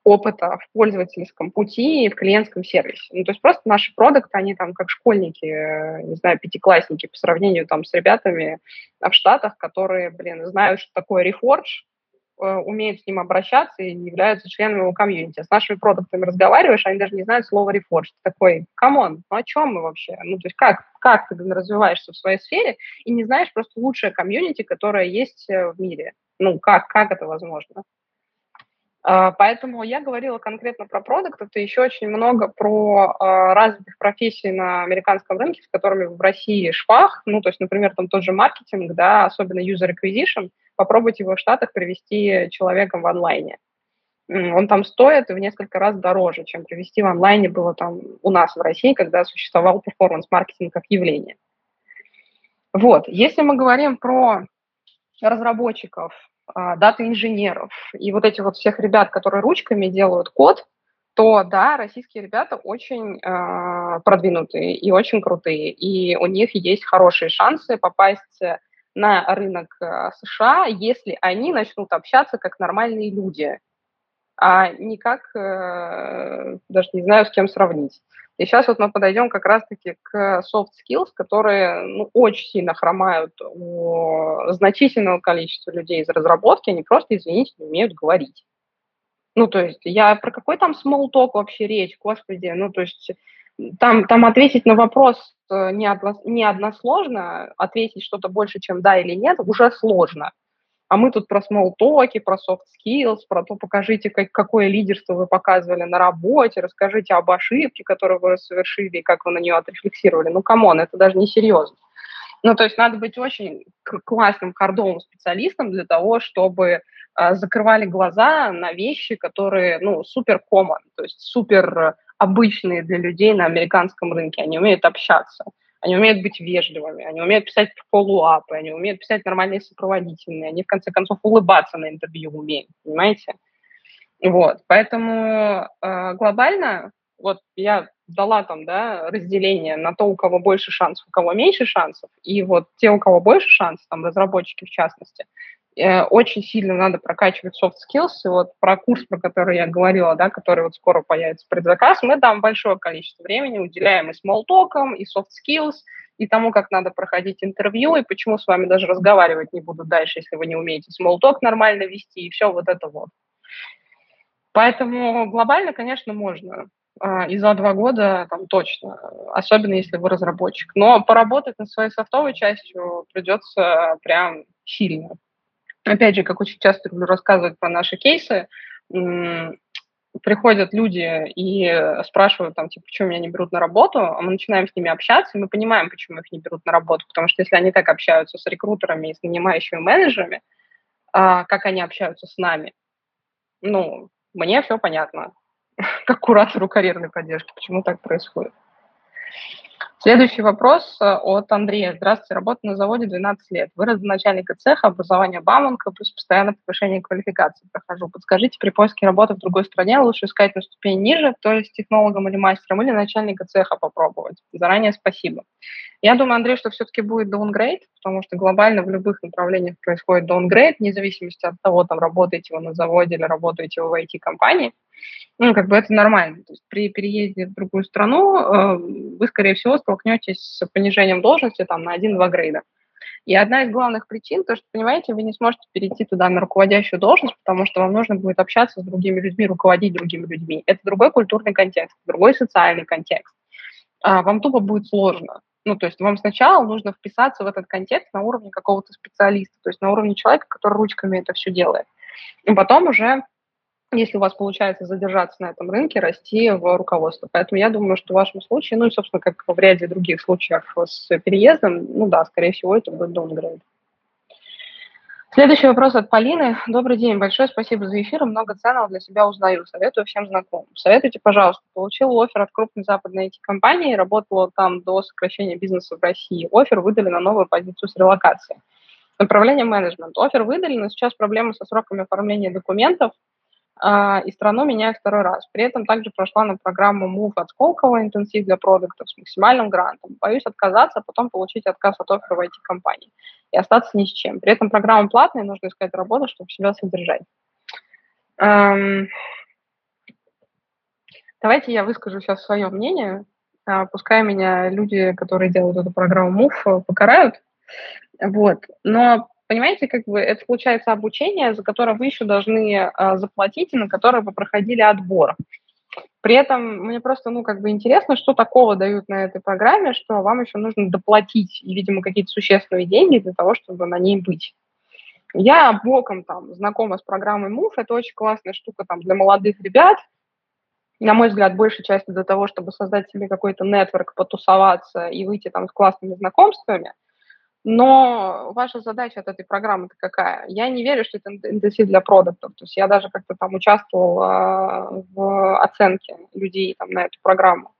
опыта в пользовательском пути и в клиентском сервисе. Ну, то есть просто наши продукты, они там как школьники, э, не знаю, пятиклассники по сравнению там с ребятами в Штатах, которые, блин, знают, что такое Э, умеют с ним обращаться и являются членами его комьюнити. А с нашими продуктами разговариваешь, они даже не знают слова reforge. Ты такой, come on, ну о чем мы вообще? Ну, то есть как, как ты развиваешься в своей сфере и не знаешь просто лучшее комьюнити, которое есть э, в мире? Ну, как, как это возможно? А, поэтому я говорила конкретно про продукт, это еще очень много про uh, развитых профессий на американском рынке, с которыми в России швах, ну, то есть, например, там тот же маркетинг, да, особенно user acquisition, попробуйте его в Штатах привести человеком в онлайне. Он там стоит в несколько раз дороже, чем привести в онлайне было там у нас в России, когда существовал перформанс-маркетинг как явление. Вот, если мы говорим про разработчиков, а, дата-инженеров и вот этих вот всех ребят, которые ручками делают код, то да, российские ребята очень э, продвинутые и очень крутые, и у них есть хорошие шансы попасть на рынок э, США, если они начнут общаться как нормальные люди, а не как, э, даже не знаю, с кем сравнить. И сейчас вот мы подойдем как раз-таки к soft skills, которые ну, очень сильно хромают у значительного количества людей из разработки, они просто, извините, не умеют говорить. Ну, то есть я про какой там small talk вообще речь, господи, ну, то есть там, там ответить на вопрос не, одно, не односложно, ответить что-то больше, чем да или нет, уже сложно. А мы тут про talk, про soft skills, про то, покажите, как, какое лидерство вы показывали на работе, расскажите об ошибке, которую вы совершили, и как вы на нее отрефлексировали. Ну, come on, это даже не серьезно. Ну, то есть надо быть очень классным хардовым специалистом для того, чтобы э, закрывали глаза на вещи, которые, ну, супер common, то есть супер обычные для людей на американском рынке. Они умеют общаться, они умеют быть вежливыми, они умеют писать полуапы, они умеют писать нормальные сопроводительные, они, в конце концов, улыбаться на интервью умеют, понимаете? Вот, поэтому э, глобально, вот я дала там, да, разделение на то, у кого больше шансов, у кого меньше шансов, и вот те, у кого больше шансов, там, разработчики в частности, очень сильно надо прокачивать soft skills, и вот про курс, про который я говорила, да, который вот скоро появится предзаказ, мы там большое количество времени уделяем и talk, и soft skills, и тому, как надо проходить интервью, и почему с вами даже разговаривать не буду дальше, если вы не умеете talk нормально вести, и все вот это вот. Поэтому глобально, конечно, можно. А, и за два года там точно, особенно если вы разработчик. Но поработать над своей софтовой частью придется прям сильно. Опять же, как очень часто люблю рассказывать про наши кейсы, приходят люди и спрашивают там, типа, почему меня не берут на работу, а мы начинаем с ними общаться, и мы понимаем, почему их не берут на работу, потому что если они так общаются с рекрутерами и с нанимающими менеджерами, а, как они общаются с нами, ну, мне все понятно. *laughs* как куратору карьерной поддержки. Почему так происходит? Следующий вопрос э, от Андрея. Здравствуйте, работаю на заводе 12 лет. Вырос до начальника цеха, образование бамонка, плюс постоянно повышение квалификации прохожу. Подскажите, при поиске работы в другой стране лучше искать на ступень ниже, то есть технологом или мастером, или начальника цеха попробовать? Заранее спасибо. Я думаю, Андрей, что все-таки будет downgrade, потому что глобально в любых направлениях происходит downgrade, вне зависимости от того, там работаете вы на заводе или работаете вы в IT-компании ну, как бы это нормально. То есть при переезде в другую страну э, вы, скорее всего, столкнетесь с понижением должности там на 1-2 грейда. И одна из главных причин, то, что, понимаете, вы не сможете перейти туда на руководящую должность, потому что вам нужно будет общаться с другими людьми, руководить другими людьми. Это другой культурный контекст, другой социальный контекст. А вам тупо будет сложно. Ну, то есть вам сначала нужно вписаться в этот контекст на уровне какого-то специалиста, то есть на уровне человека, который ручками это все делает. И потом уже если у вас получается задержаться на этом рынке, расти в руководство. Поэтому я думаю, что в вашем случае, ну и, собственно, как в ряде других случаев с переездом, ну да, скорее всего, это будет downgrade. Следующий вопрос от Полины. Добрый день, большое спасибо за эфир, много ценного для себя узнаю, советую всем знакомым. Советуйте, пожалуйста, получил офер от крупной западной IT-компании, работала там до сокращения бизнеса в России. Офер выдали на новую позицию с релокацией. Направление менеджмент. Офер выдали, но сейчас проблемы со сроками оформления документов, и страну меняю второй раз. При этом также прошла на программу Move от Сколково, интенсив для продуктов с максимальным грантом. Боюсь отказаться, а потом получить отказ от оффера в IT-компании и остаться ни с чем. При этом программа платная, нужно искать работу, чтобы себя содержать. Эм... Давайте я выскажу сейчас свое мнение. А, пускай меня люди, которые делают эту программу Move, покарают. Вот. Но Понимаете, как бы это получается обучение, за которое вы еще должны э, заплатить и на которое вы проходили отбор. При этом мне просто, ну, как бы интересно, что такого дают на этой программе, что вам еще нужно доплатить, видимо, какие-то существенные деньги для того, чтобы на ней быть. Я боком там знакома с программой Move, это очень классная штука там для молодых ребят, на мой взгляд, большей части для того, чтобы создать себе какой-то нетворк, потусоваться и выйти там с классными знакомствами – но ваша задача от этой программы-то какая? Я не верю, что это интенсив для продуктов. То есть я даже как-то там участвовала в оценке людей там, на эту программу.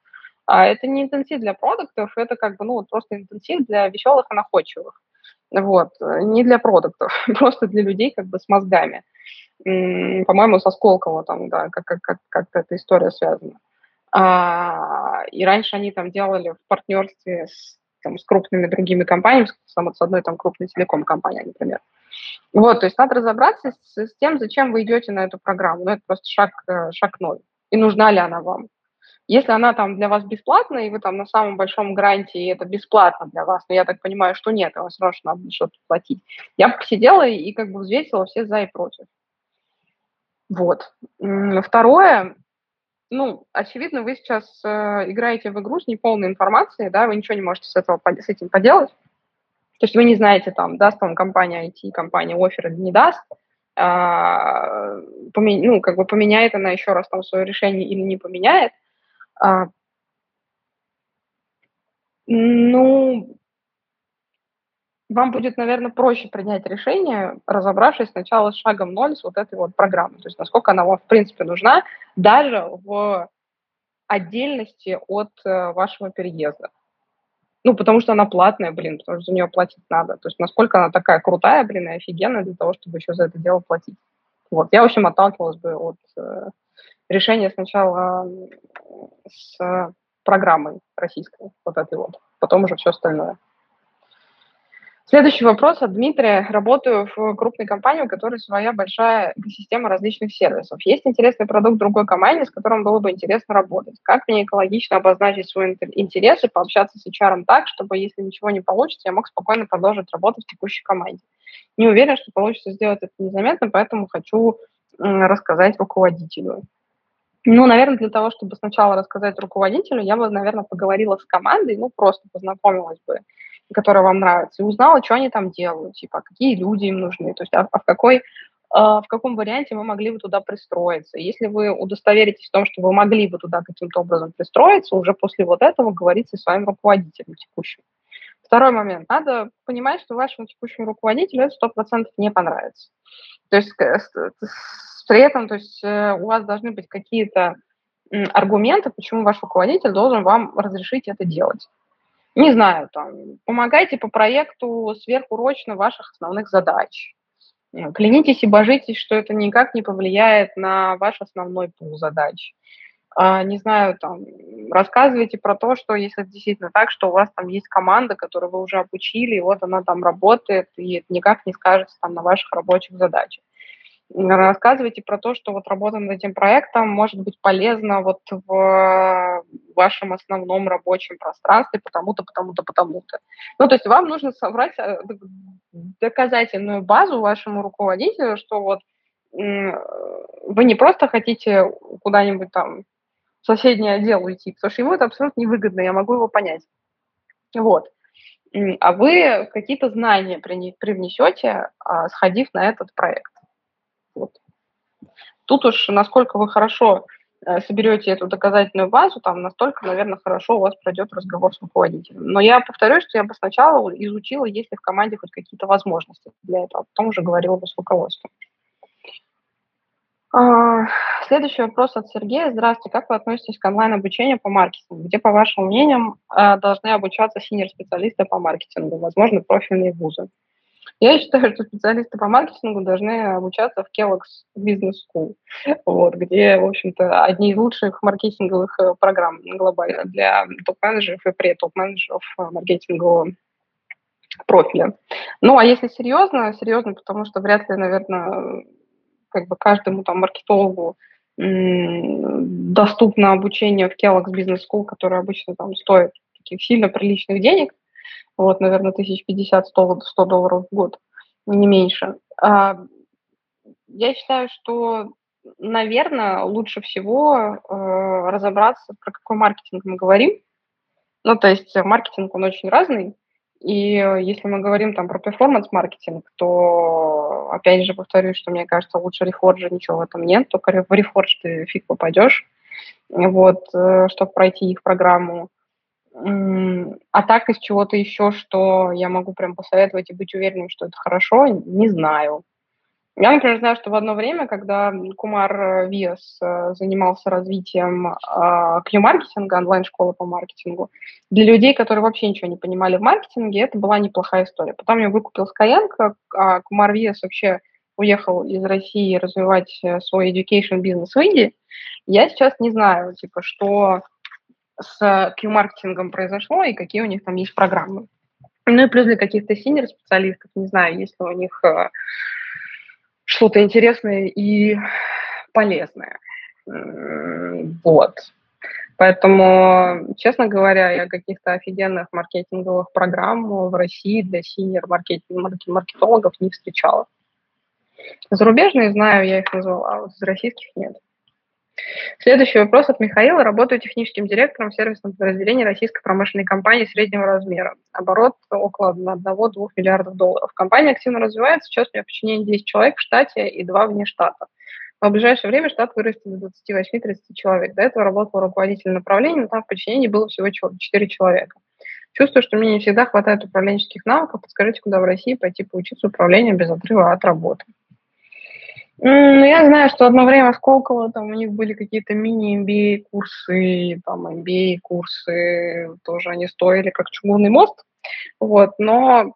А это не интенсив для продуктов, это как бы, ну, просто интенсив для веселых и находчивых. Вот, не для продуктов, *laughs* просто для людей как бы с мозгами. По-моему, со Сколково там, да, как, как, как, как эта история связана. А, и раньше они там делали в партнерстве с там, с крупными другими компаниями, с, с одной там крупной телеком-компанией, например. Вот, то есть надо разобраться с, с тем, зачем вы идете на эту программу. Ну, это просто шаг, э, шаг ноль. И нужна ли она вам. Если она там для вас бесплатная, и вы там на самом большом гранте, и это бесплатно для вас, но я так понимаю, что нет, а все надо что-то платить. Я посидела и как бы взвесила все за и против. Вот. Второе, ну, очевидно, вы сейчас э, играете в игру с неполной информацией, да, вы ничего не можете с, этого, с этим поделать. То есть вы не знаете, там, даст вам компания IT, компания офер не даст, а, помен, ну, как бы поменяет она еще раз там свое решение или не поменяет. А, ну, вам будет, наверное, проще принять решение, разобравшись сначала с шагом ноль с вот этой вот программой. То есть насколько она вам, в принципе, нужна, даже в отдельности от э, вашего переезда. Ну, потому что она платная, блин, потому что за нее платить надо. То есть насколько она такая крутая, блин, и офигенная для того, чтобы еще за это дело платить. Вот. Я, в общем, отталкивалась бы от э, решения сначала с программой российской, вот этой вот, потом уже все остальное. Следующий вопрос от Дмитрия. Работаю в крупной компании, у которой своя большая экосистема различных сервисов. Есть интересный продукт другой команде, с которым было бы интересно работать. Как мне экологично обозначить свой интерес и пообщаться с HR так, чтобы, если ничего не получится, я мог спокойно продолжить работать в текущей команде? Не уверен, что получится сделать это незаметно, поэтому хочу рассказать руководителю. Ну, наверное, для того, чтобы сначала рассказать руководителю, я бы, наверное, поговорила с командой, ну, просто познакомилась бы которая вам нравится, и узнала, что они там делают, типа, какие люди им нужны, то есть, а, а в какой а, в каком варианте вы могли бы туда пристроиться. Если вы удостоверитесь в том, что вы могли бы туда каким-то образом пристроиться, уже после вот этого говорите с своим руководителем текущим. Второй момент. Надо понимать, что вашему текущему руководителю это 100% не понравится. То есть при этом то есть, э, у вас должны быть какие-то аргументы, почему ваш руководитель должен вам разрешить это делать не знаю, там, помогайте по проекту сверхурочно ваших основных задач. Э, клянитесь и божитесь, что это никак не повлияет на ваш основной пул задач. А, не знаю, там, рассказывайте про то, что если это действительно так, что у вас там есть команда, которую вы уже обучили, и вот она там работает, и это никак не скажется там на ваших рабочих задачах рассказывайте про то, что вот работа над этим проектом может быть полезна вот в вашем основном рабочем пространстве, потому-то, потому-то, потому-то. Ну, то есть вам нужно собрать э, доказательную базу вашему руководителю, что вот вы не просто хотите куда-нибудь там в соседний отдел уйти, потому что ему это абсолютно невыгодно, я могу его понять. Вот. А вы какие-то знания привнесете, а, сходив на этот проект. Тут уж насколько вы хорошо э, соберете эту доказательную базу, там настолько, наверное, хорошо у вас пройдет разговор с руководителем. Но я повторюсь, что я бы сначала изучила, есть ли в команде хоть какие-то возможности для этого, а потом уже говорила бы с руководством. А, следующий вопрос от Сергея. Здравствуйте. Как вы относитесь к онлайн-обучению по маркетингу? Где, по вашим мнениям, э, должны обучаться синер-специалисты по маркетингу, возможно, профильные вузы? Я считаю, что специалисты по маркетингу должны обучаться в Kellogg's Business School, вот, где, в общем-то, одни из лучших маркетинговых э, программ глобально для топ-менеджеров и pre-топ-менеджеров э, маркетингового профиля. Ну, а если серьезно, серьезно, потому что вряд ли, наверное, как бы каждому там маркетологу доступно обучение в Kellogg's Business School, которое обычно там стоит таких сильно приличных денег, вот, наверное, тысяч пятьдесят, сто долларов в год, не меньше. А, я считаю, что, наверное, лучше всего э, разобраться, про какой маркетинг мы говорим. Ну, то есть маркетинг, он очень разный, и если мы говорим там про перформанс-маркетинг, то, опять же, повторюсь, что мне кажется, лучше рефорджа ничего в этом нет, только в рефордж ты фиг попадешь, вот, э, чтобы пройти их программу. А так из чего-то еще, что я могу прям посоветовать и быть уверенным, что это хорошо, не знаю. Я, например, знаю, что в одно время, когда Кумар Виас э, занимался развитием Q-маркетинга, онлайн-школы по маркетингу, для людей, которые вообще ничего не понимали в маркетинге, это была неплохая история. Потом я выкупил Skyeng, а Кумар Виас вообще уехал из России развивать э, свой education бизнес в Индии. Я сейчас не знаю, типа, что с Q-маркетингом произошло и какие у них там есть программы. Ну и плюс для каких-то синер-специалистов, не знаю, есть ли у них э, что-то интересное и полезное. Вот. Поэтому, честно говоря, я каких-то офигенных маркетинговых программ в России для синер-маркетологов не встречала. Зарубежные знаю, я их назвала, а вот из российских нет. Следующий вопрос от Михаила. Работаю техническим директором в сервисном подразделении российской промышленной компании среднего размера. Оборот около 1-2 миллиардов долларов. Компания активно развивается. Сейчас у меня в подчинении 10 человек в штате и 2 вне штата. В ближайшее время штат вырастет до 28-30 человек. До этого работал руководитель направления, но там в подчинении было всего 4 человека. Чувствую, что мне не всегда хватает управленческих навыков. Подскажите, куда в России пойти поучиться управлению без отрыва от работы. Ну, я знаю, что одно время в Сколково там у них были какие-то мини-MBA курсы, там MBA курсы, тоже они стоили как чугунный мост, вот, но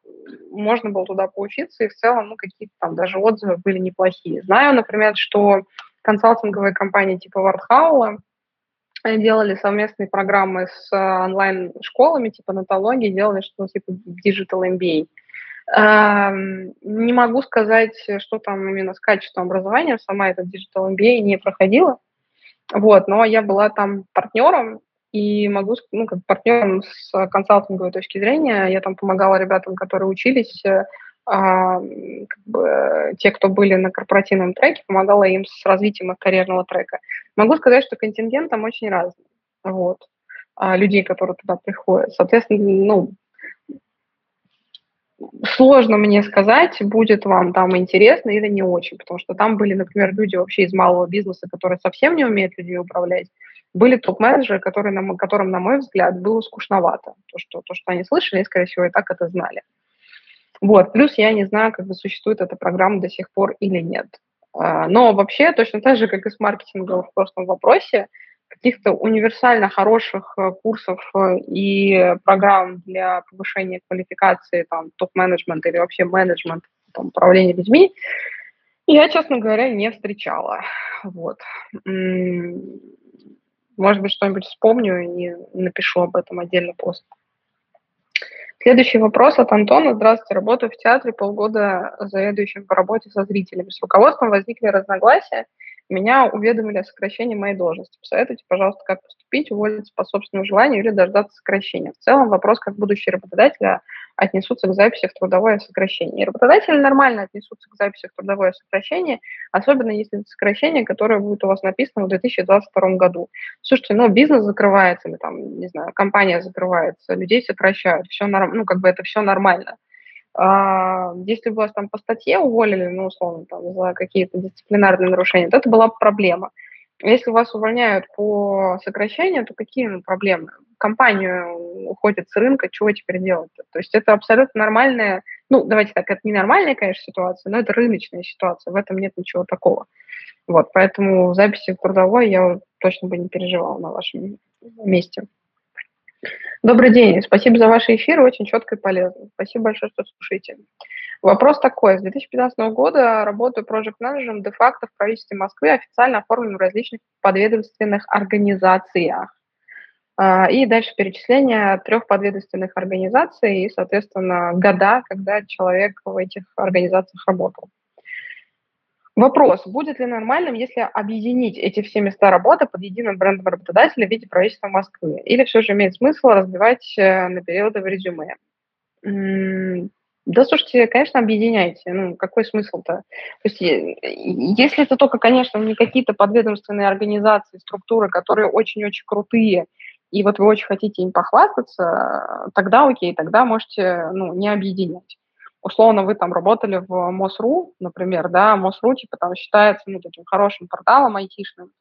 можно было туда поучиться, и в целом, ну, какие-то там даже отзывы были неплохие. Знаю, например, что консалтинговые компании типа Вардхаула делали совместные программы с онлайн-школами, типа натологии, делали что-то типа Digital MBA. Не могу сказать, что там именно с качеством образования. Сама этот Digital MBA не проходила. Вот, но я была там партнером, и могу, ну, как партнером с консалтинговой точки зрения, я там помогала ребятам, которые учились, а, как бы, те, кто были на корпоративном треке, помогала им с развитием их карьерного трека. Могу сказать, что контингент там очень разный, вот, а, людей, которые туда приходят. Соответственно, ну, сложно мне сказать, будет вам там интересно или не очень, потому что там были, например, люди вообще из малого бизнеса, которые совсем не умеют людей управлять, были топ-менеджеры, которые, на, которым, на мой взгляд, было скучновато. То что, то, что они слышали, и, скорее всего, и так это знали. Вот. Плюс я не знаю, как бы существует эта программа до сих пор или нет. А, но вообще, точно так же, как и с маркетингом в прошлом вопросе, каких-то универсально хороших э, курсов э, и программ для повышения квалификации, там, топ-менеджмента или вообще менеджмент, там, управления людьми, я, честно говоря, не встречала. Вот. Может быть, что-нибудь вспомню и напишу об этом отдельно пост. Следующий вопрос от Антона. Здравствуйте, работаю в театре полгода заведующим по работе со зрителями. С руководством возникли разногласия, меня уведомили о сокращении моей должности. Посоветуйте, пожалуйста, как поступить, уволиться по собственному желанию или дождаться сокращения. В целом вопрос, как будущие работодатели отнесутся к записи в трудовое сокращение. И работодатели нормально отнесутся к записи в трудовое сокращение, особенно если это сокращение, которое будет у вас написано в 2022 году. Слушайте, ну, бизнес закрывается, или там, не знаю, компания закрывается, людей сокращают, все норм... ну, как бы это все нормально. А, если бы вас там по статье уволили, ну, условно, там, за какие-то дисциплинарные нарушения, то это была бы проблема. Если вас увольняют по сокращению, то какие ну, проблемы? Компанию уходит с рынка, чего теперь делать? -то? то есть это абсолютно нормальная, ну, давайте так, это не нормальная, конечно, ситуация, но это рыночная ситуация, в этом нет ничего такого. Вот, поэтому в записи в трудовой я точно бы не переживала на вашем месте. Добрый день. Спасибо за ваши эфиры, очень четко и полезно. Спасибо большое, что слушаете. Вопрос такой. С 2015 года работаю проект-менеджером де-факто в правительстве Москвы, официально оформлен в различных подведомственных организациях. А, и дальше перечисление трех подведомственных организаций и, соответственно, года, когда человек в этих организациях работал. Вопрос, будет ли нормальным, если объединить эти все места работы под единым брендом работодателя в виде правительства Москвы? Или все же имеет смысл разбивать э, на периоды в резюме? Да, слушайте, конечно, объединяйте. Ну, какой смысл-то? То есть, если это только, конечно, не какие-то подведомственные организации, структуры, которые очень-очень крутые, и вот вы очень хотите им похвастаться, тогда окей, тогда можете ну, не объединять условно вы там работали в МОСРУ, например, да, МОСРУ типа там считается ну, таким хорошим порталом айтишным.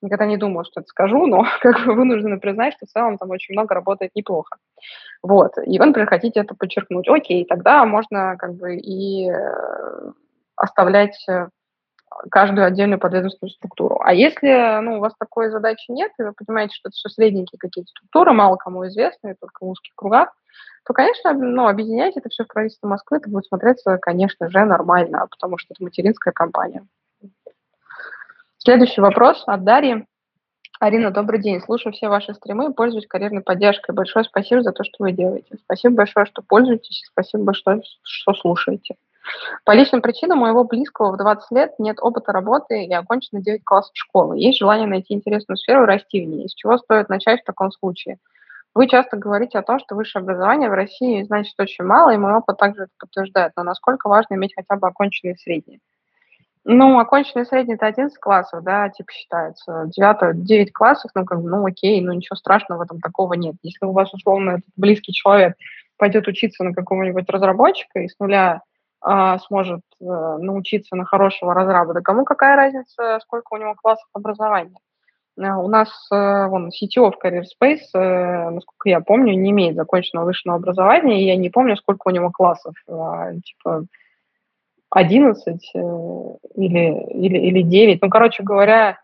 Никогда не думала, что это скажу, но *laughs* как бы вынуждена признать, что в целом там очень много работает неплохо. Вот, и вы, например, хотите это подчеркнуть. Окей, тогда можно как бы и э, оставлять э, каждую отдельную подведомственную структуру. А если ну, у вас такой задачи нет, и вы понимаете, что это все средненькие какие-то структуры, мало кому известные, только в узких кругах, то, конечно, ну, объединять это все в правительство Москвы, это будет смотреться, конечно же, нормально, потому что это материнская компания. Следующий вопрос от Дарьи. Арина, добрый день. Слушаю все ваши стримы, пользуюсь карьерной поддержкой. Большое спасибо за то, что вы делаете. Спасибо большое, что пользуетесь, спасибо большое, что слушаете. По личным причинам моего близкого в 20 лет нет опыта работы и окончено 9 классов школы. Есть желание найти интересную сферу и расти в ней. С чего стоит начать в таком случае? Вы часто говорите о том, что высшее образование в России значит очень мало, и мой опыт также это подтверждает. Но насколько важно иметь хотя бы оконченные средние? Ну, оконченный средний это 11 классов, да, типа считается. 9, 9 классов, ну, как ну, окей, ну, ничего страшного в этом такого нет. Если у вас, условно, близкий человек пойдет учиться на какого-нибудь разработчика и с нуля а, сможет а, научиться на хорошего разраба, кому какая разница, сколько у него классов образования? А, у нас а, вон CTO в Career Space, а, насколько я помню, не имеет законченного высшего образования, и я не помню, сколько у него классов. Типа 11 э, или, или, или 9. Ну, короче говоря,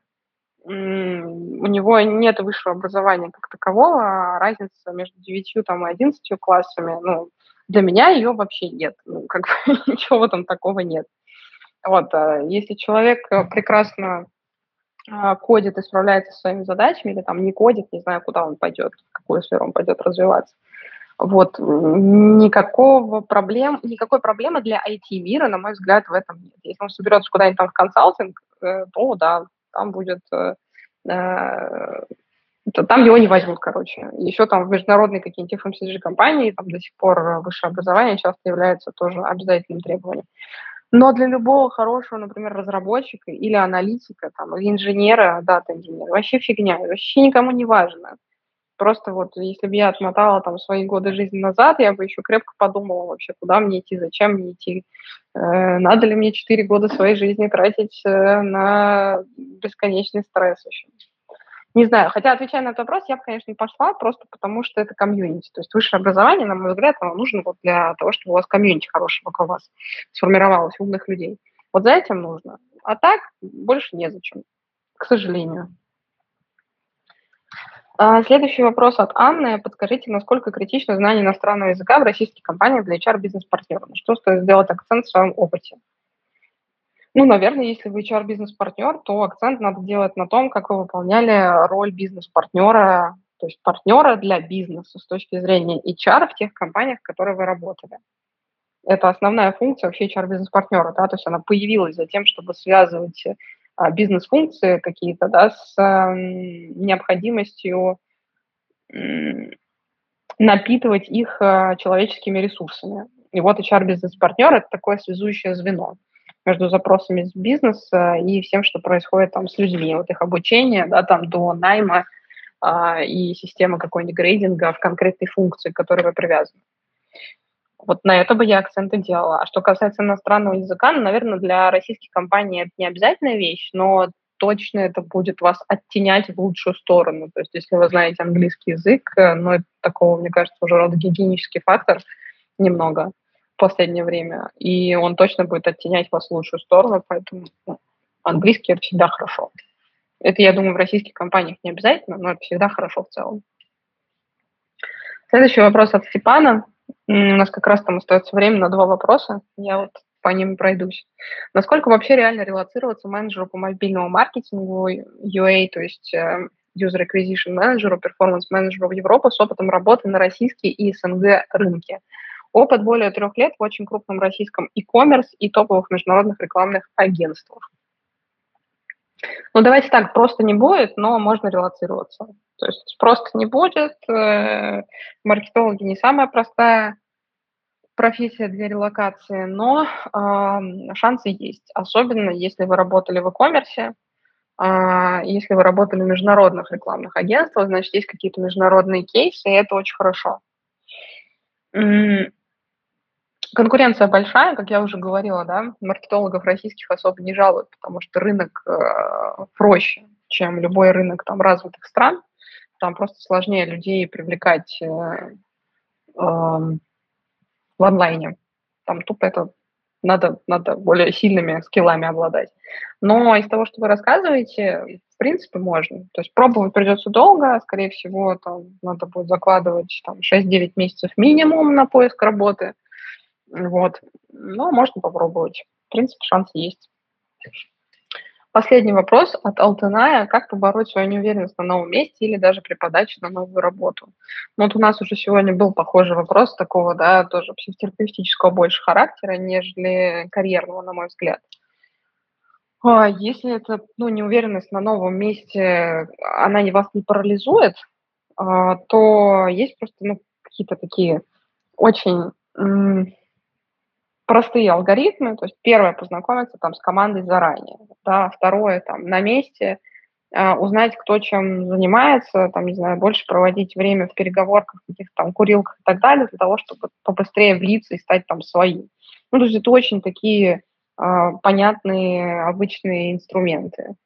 у него нет высшего образования как такового, а разница между 9 там, и 11 классами, ну, для меня ее вообще нет. Ну, как бы *laughs* ничего этом такого нет. Вот, если человек э, прекрасно кодит и справляется со своими задачами, или там не кодит, не знаю, куда он пойдет, в какую сферу он пойдет развиваться, вот, никакого проблем, никакой проблемы для IT-мира, на мой взгляд, в этом нет. Если он соберется куда-нибудь там в консалтинг, э, то да, там будет, э, э, там его не возьмут, короче. Еще там в международные какие-нибудь FMCG-компании, там до сих пор высшее образование часто является тоже обязательным требованием. Но для любого хорошего, например, разработчика или аналитика, там, или инженера, дата-инженера, вообще фигня, вообще никому не важно. Просто вот если бы я отмотала там свои годы жизни назад, я бы еще крепко подумала вообще, куда мне идти, зачем мне идти, э, надо ли мне 4 года своей жизни тратить э, на бесконечный стресс еще. Не знаю, хотя, отвечая на этот вопрос, я бы, конечно, пошла просто потому, что это комьюнити. То есть высшее образование, на мой взгляд, оно нужно вот для того, чтобы у вас комьюнити хорошее вокруг вас сформировалось, умных людей. Вот за этим нужно. А так больше незачем, к сожалению. А, следующий вопрос от Анны. Подскажите, насколько критично знание иностранного языка в российских компаниях для HR-бизнес-партнера? Что стоит сделать акцент в своем опыте? Ну, наверное, если вы HR-бизнес-партнер, то акцент надо делать на том, как вы выполняли роль бизнес-партнера, то есть партнера для бизнеса с точки зрения HR в тех компаниях, в которых вы работали. Это основная функция вообще HR-бизнес-партнера, да, то есть она появилась за тем, чтобы связывать а, бизнес-функции какие-то, да, с необходимостью напитывать их а, человеческими ресурсами. И вот HR-бизнес-партнер – это такое связующее звено между запросами с бизнеса и всем, что происходит там с людьми, вот их обучение, да, там до найма а, и системы какой-нибудь грейдинга в конкретной функции, к которой вы привязаны. Вот на это бы я акценты делала. А что касается иностранного языка, ну, наверное, для российских компаний это не обязательная вещь, но точно это будет вас оттенять в лучшую сторону. То есть если вы знаете английский язык, э, ну, такого, мне кажется, уже рода гигиенический фактор немного последнее время, и он точно будет оттенять вас в лучшую сторону, поэтому ну, английский – это всегда хорошо. Это, я думаю, в российских компаниях не обязательно, но это всегда хорошо в целом. Следующий вопрос от Степана. У нас как раз там остается время на два вопроса. Я вот по ним пройдусь. Насколько вообще реально релацироваться менеджеру по мобильному маркетингу, UA, то есть э, User Acquisition менеджеру, Performance менеджеру в Европу с опытом работы на российские и СНГ рынке? Опыт более трех лет в очень крупном российском e-commerce и топовых международных рекламных агентствах. Ну, давайте так, просто не будет, но можно релацироваться. То есть просто не будет. Э, маркетологи не самая простая профессия для релокации, но э, шансы есть. Особенно если вы работали в e-commerce, э, если вы работали в международных рекламных агентствах, значит, есть какие-то международные кейсы, и это очень хорошо. Конкуренция большая, как я уже говорила, да, маркетологов российских особо не жалуют, потому что рынок э, проще, чем любой рынок там развитых стран. Там просто сложнее людей привлекать э, э, в онлайне. Там тупо это надо, надо более сильными скиллами обладать. Но из того, что вы рассказываете, в принципе, можно. То есть пробовать придется долго, скорее всего, там надо будет закладывать там, 6-9 месяцев минимум на поиск работы. Вот. Но можно попробовать. В принципе, шанс есть. Последний вопрос от Алтыная. Как побороть свою неуверенность на новом месте или даже при подаче на новую работу? Ну, вот у нас уже сегодня был похожий вопрос такого, да, тоже психотерапевтического больше характера, нежели карьерного, на мой взгляд. А если это, ну, неуверенность на новом месте, она вас не парализует, а, то есть просто, ну, какие-то такие очень простые алгоритмы. То есть первое познакомиться там с командой заранее, да, второе там на месте э, узнать, кто чем занимается, там не знаю, больше проводить время в переговорках, каких-то там курилках и так далее для того, чтобы побыстрее влиться и стать там своим. Ну то есть это очень такие э, понятные обычные инструменты.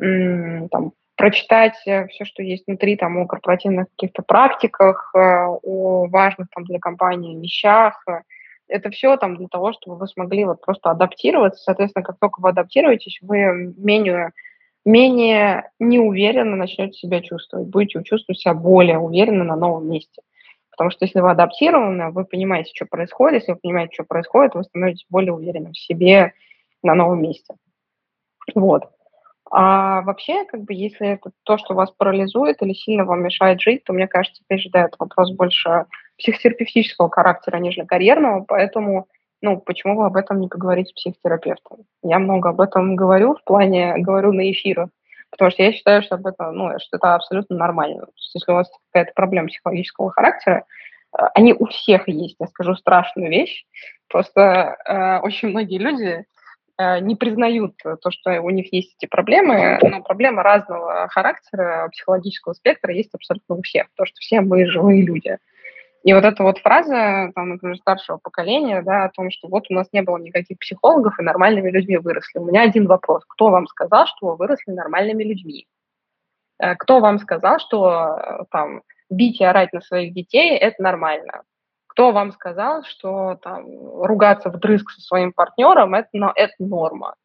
М-м, там прочитать э, все, что есть внутри, там, о корпоративных каких-то практиках, э, о важных там для компании вещах. Это все там для того, чтобы вы смогли вот просто адаптироваться. Соответственно, как только вы адаптируетесь, вы менее, менее неуверенно начнете себя чувствовать, будете чувствовать себя более уверенно на новом месте. Потому что если вы адаптированы, вы понимаете, что происходит, если вы понимаете, что происходит, вы становитесь более уверенным в себе на новом месте. Вот. А вообще, как бы, если это то, что вас парализует или сильно вам мешает жить, то, мне кажется, опять же, да, это вопрос больше психотерапевтического характера, нежели карьерного, поэтому, ну, почему бы об этом не поговорить с психотерапевтом? Я много об этом говорю, в плане, говорю на эфирах, потому что я считаю, что об этом, ну, что это абсолютно нормально. То есть, если у вас какая-то проблема психологического характера, э, они у всех есть, я скажу страшную вещь, просто э, очень многие люди не признают то, что у них есть эти проблемы, но проблемы разного характера, психологического спектра есть абсолютно у всех, то, что все мы живые люди. И вот эта вот фраза, там, например, старшего поколения, да, о том, что вот у нас не было никаких психологов и нормальными людьми выросли. У меня один вопрос. Кто вам сказал, что вы выросли нормальными людьми? Э, кто вам сказал, что э, там бить и орать на своих детей – это нормально? Кто вам сказал, что там, ругаться вдрызг со своим партнером это, – это норма?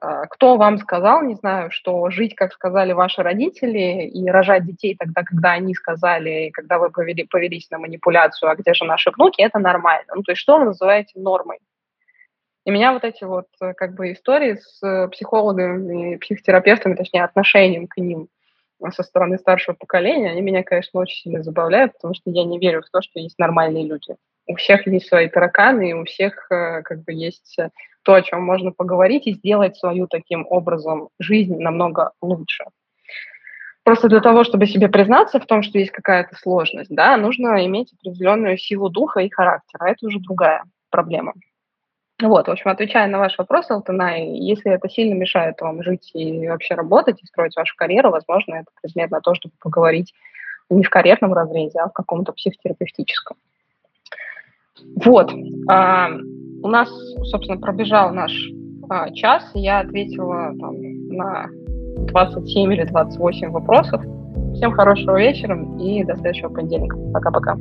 А, кто вам сказал, не знаю, что жить, как сказали ваши родители, и рожать детей тогда, когда они сказали, и когда вы повели, повелись на манипуляцию, а где же наши внуки, это нормально. Ну, то есть что вы называете нормой? И меня вот эти вот как бы истории с психологами, психотерапевтами, точнее, отношением к ним – со стороны старшего поколения, они меня, конечно, очень сильно забавляют, потому что я не верю в то, что есть нормальные люди. У всех есть свои тараканы, и у всех э, как бы есть э, то, о чем можно поговорить и сделать свою таким образом жизнь намного лучше. Просто для того, чтобы себе признаться в том, что есть какая-то сложность, да, нужно иметь определенную силу духа и характера. А это уже другая проблема. Вот, в общем, отвечая на ваш вопрос, Алтанай, если это сильно мешает вам жить и вообще работать, и строить вашу карьеру, возможно, это предмет на то, чтобы поговорить не в карьерном разрезе, а в каком-то психотерапевтическом. Вот. А, у нас, собственно, пробежал наш а, час, и я ответила там, на 27 или 28 вопросов. Всем хорошего вечера и до следующего понедельника. Пока-пока.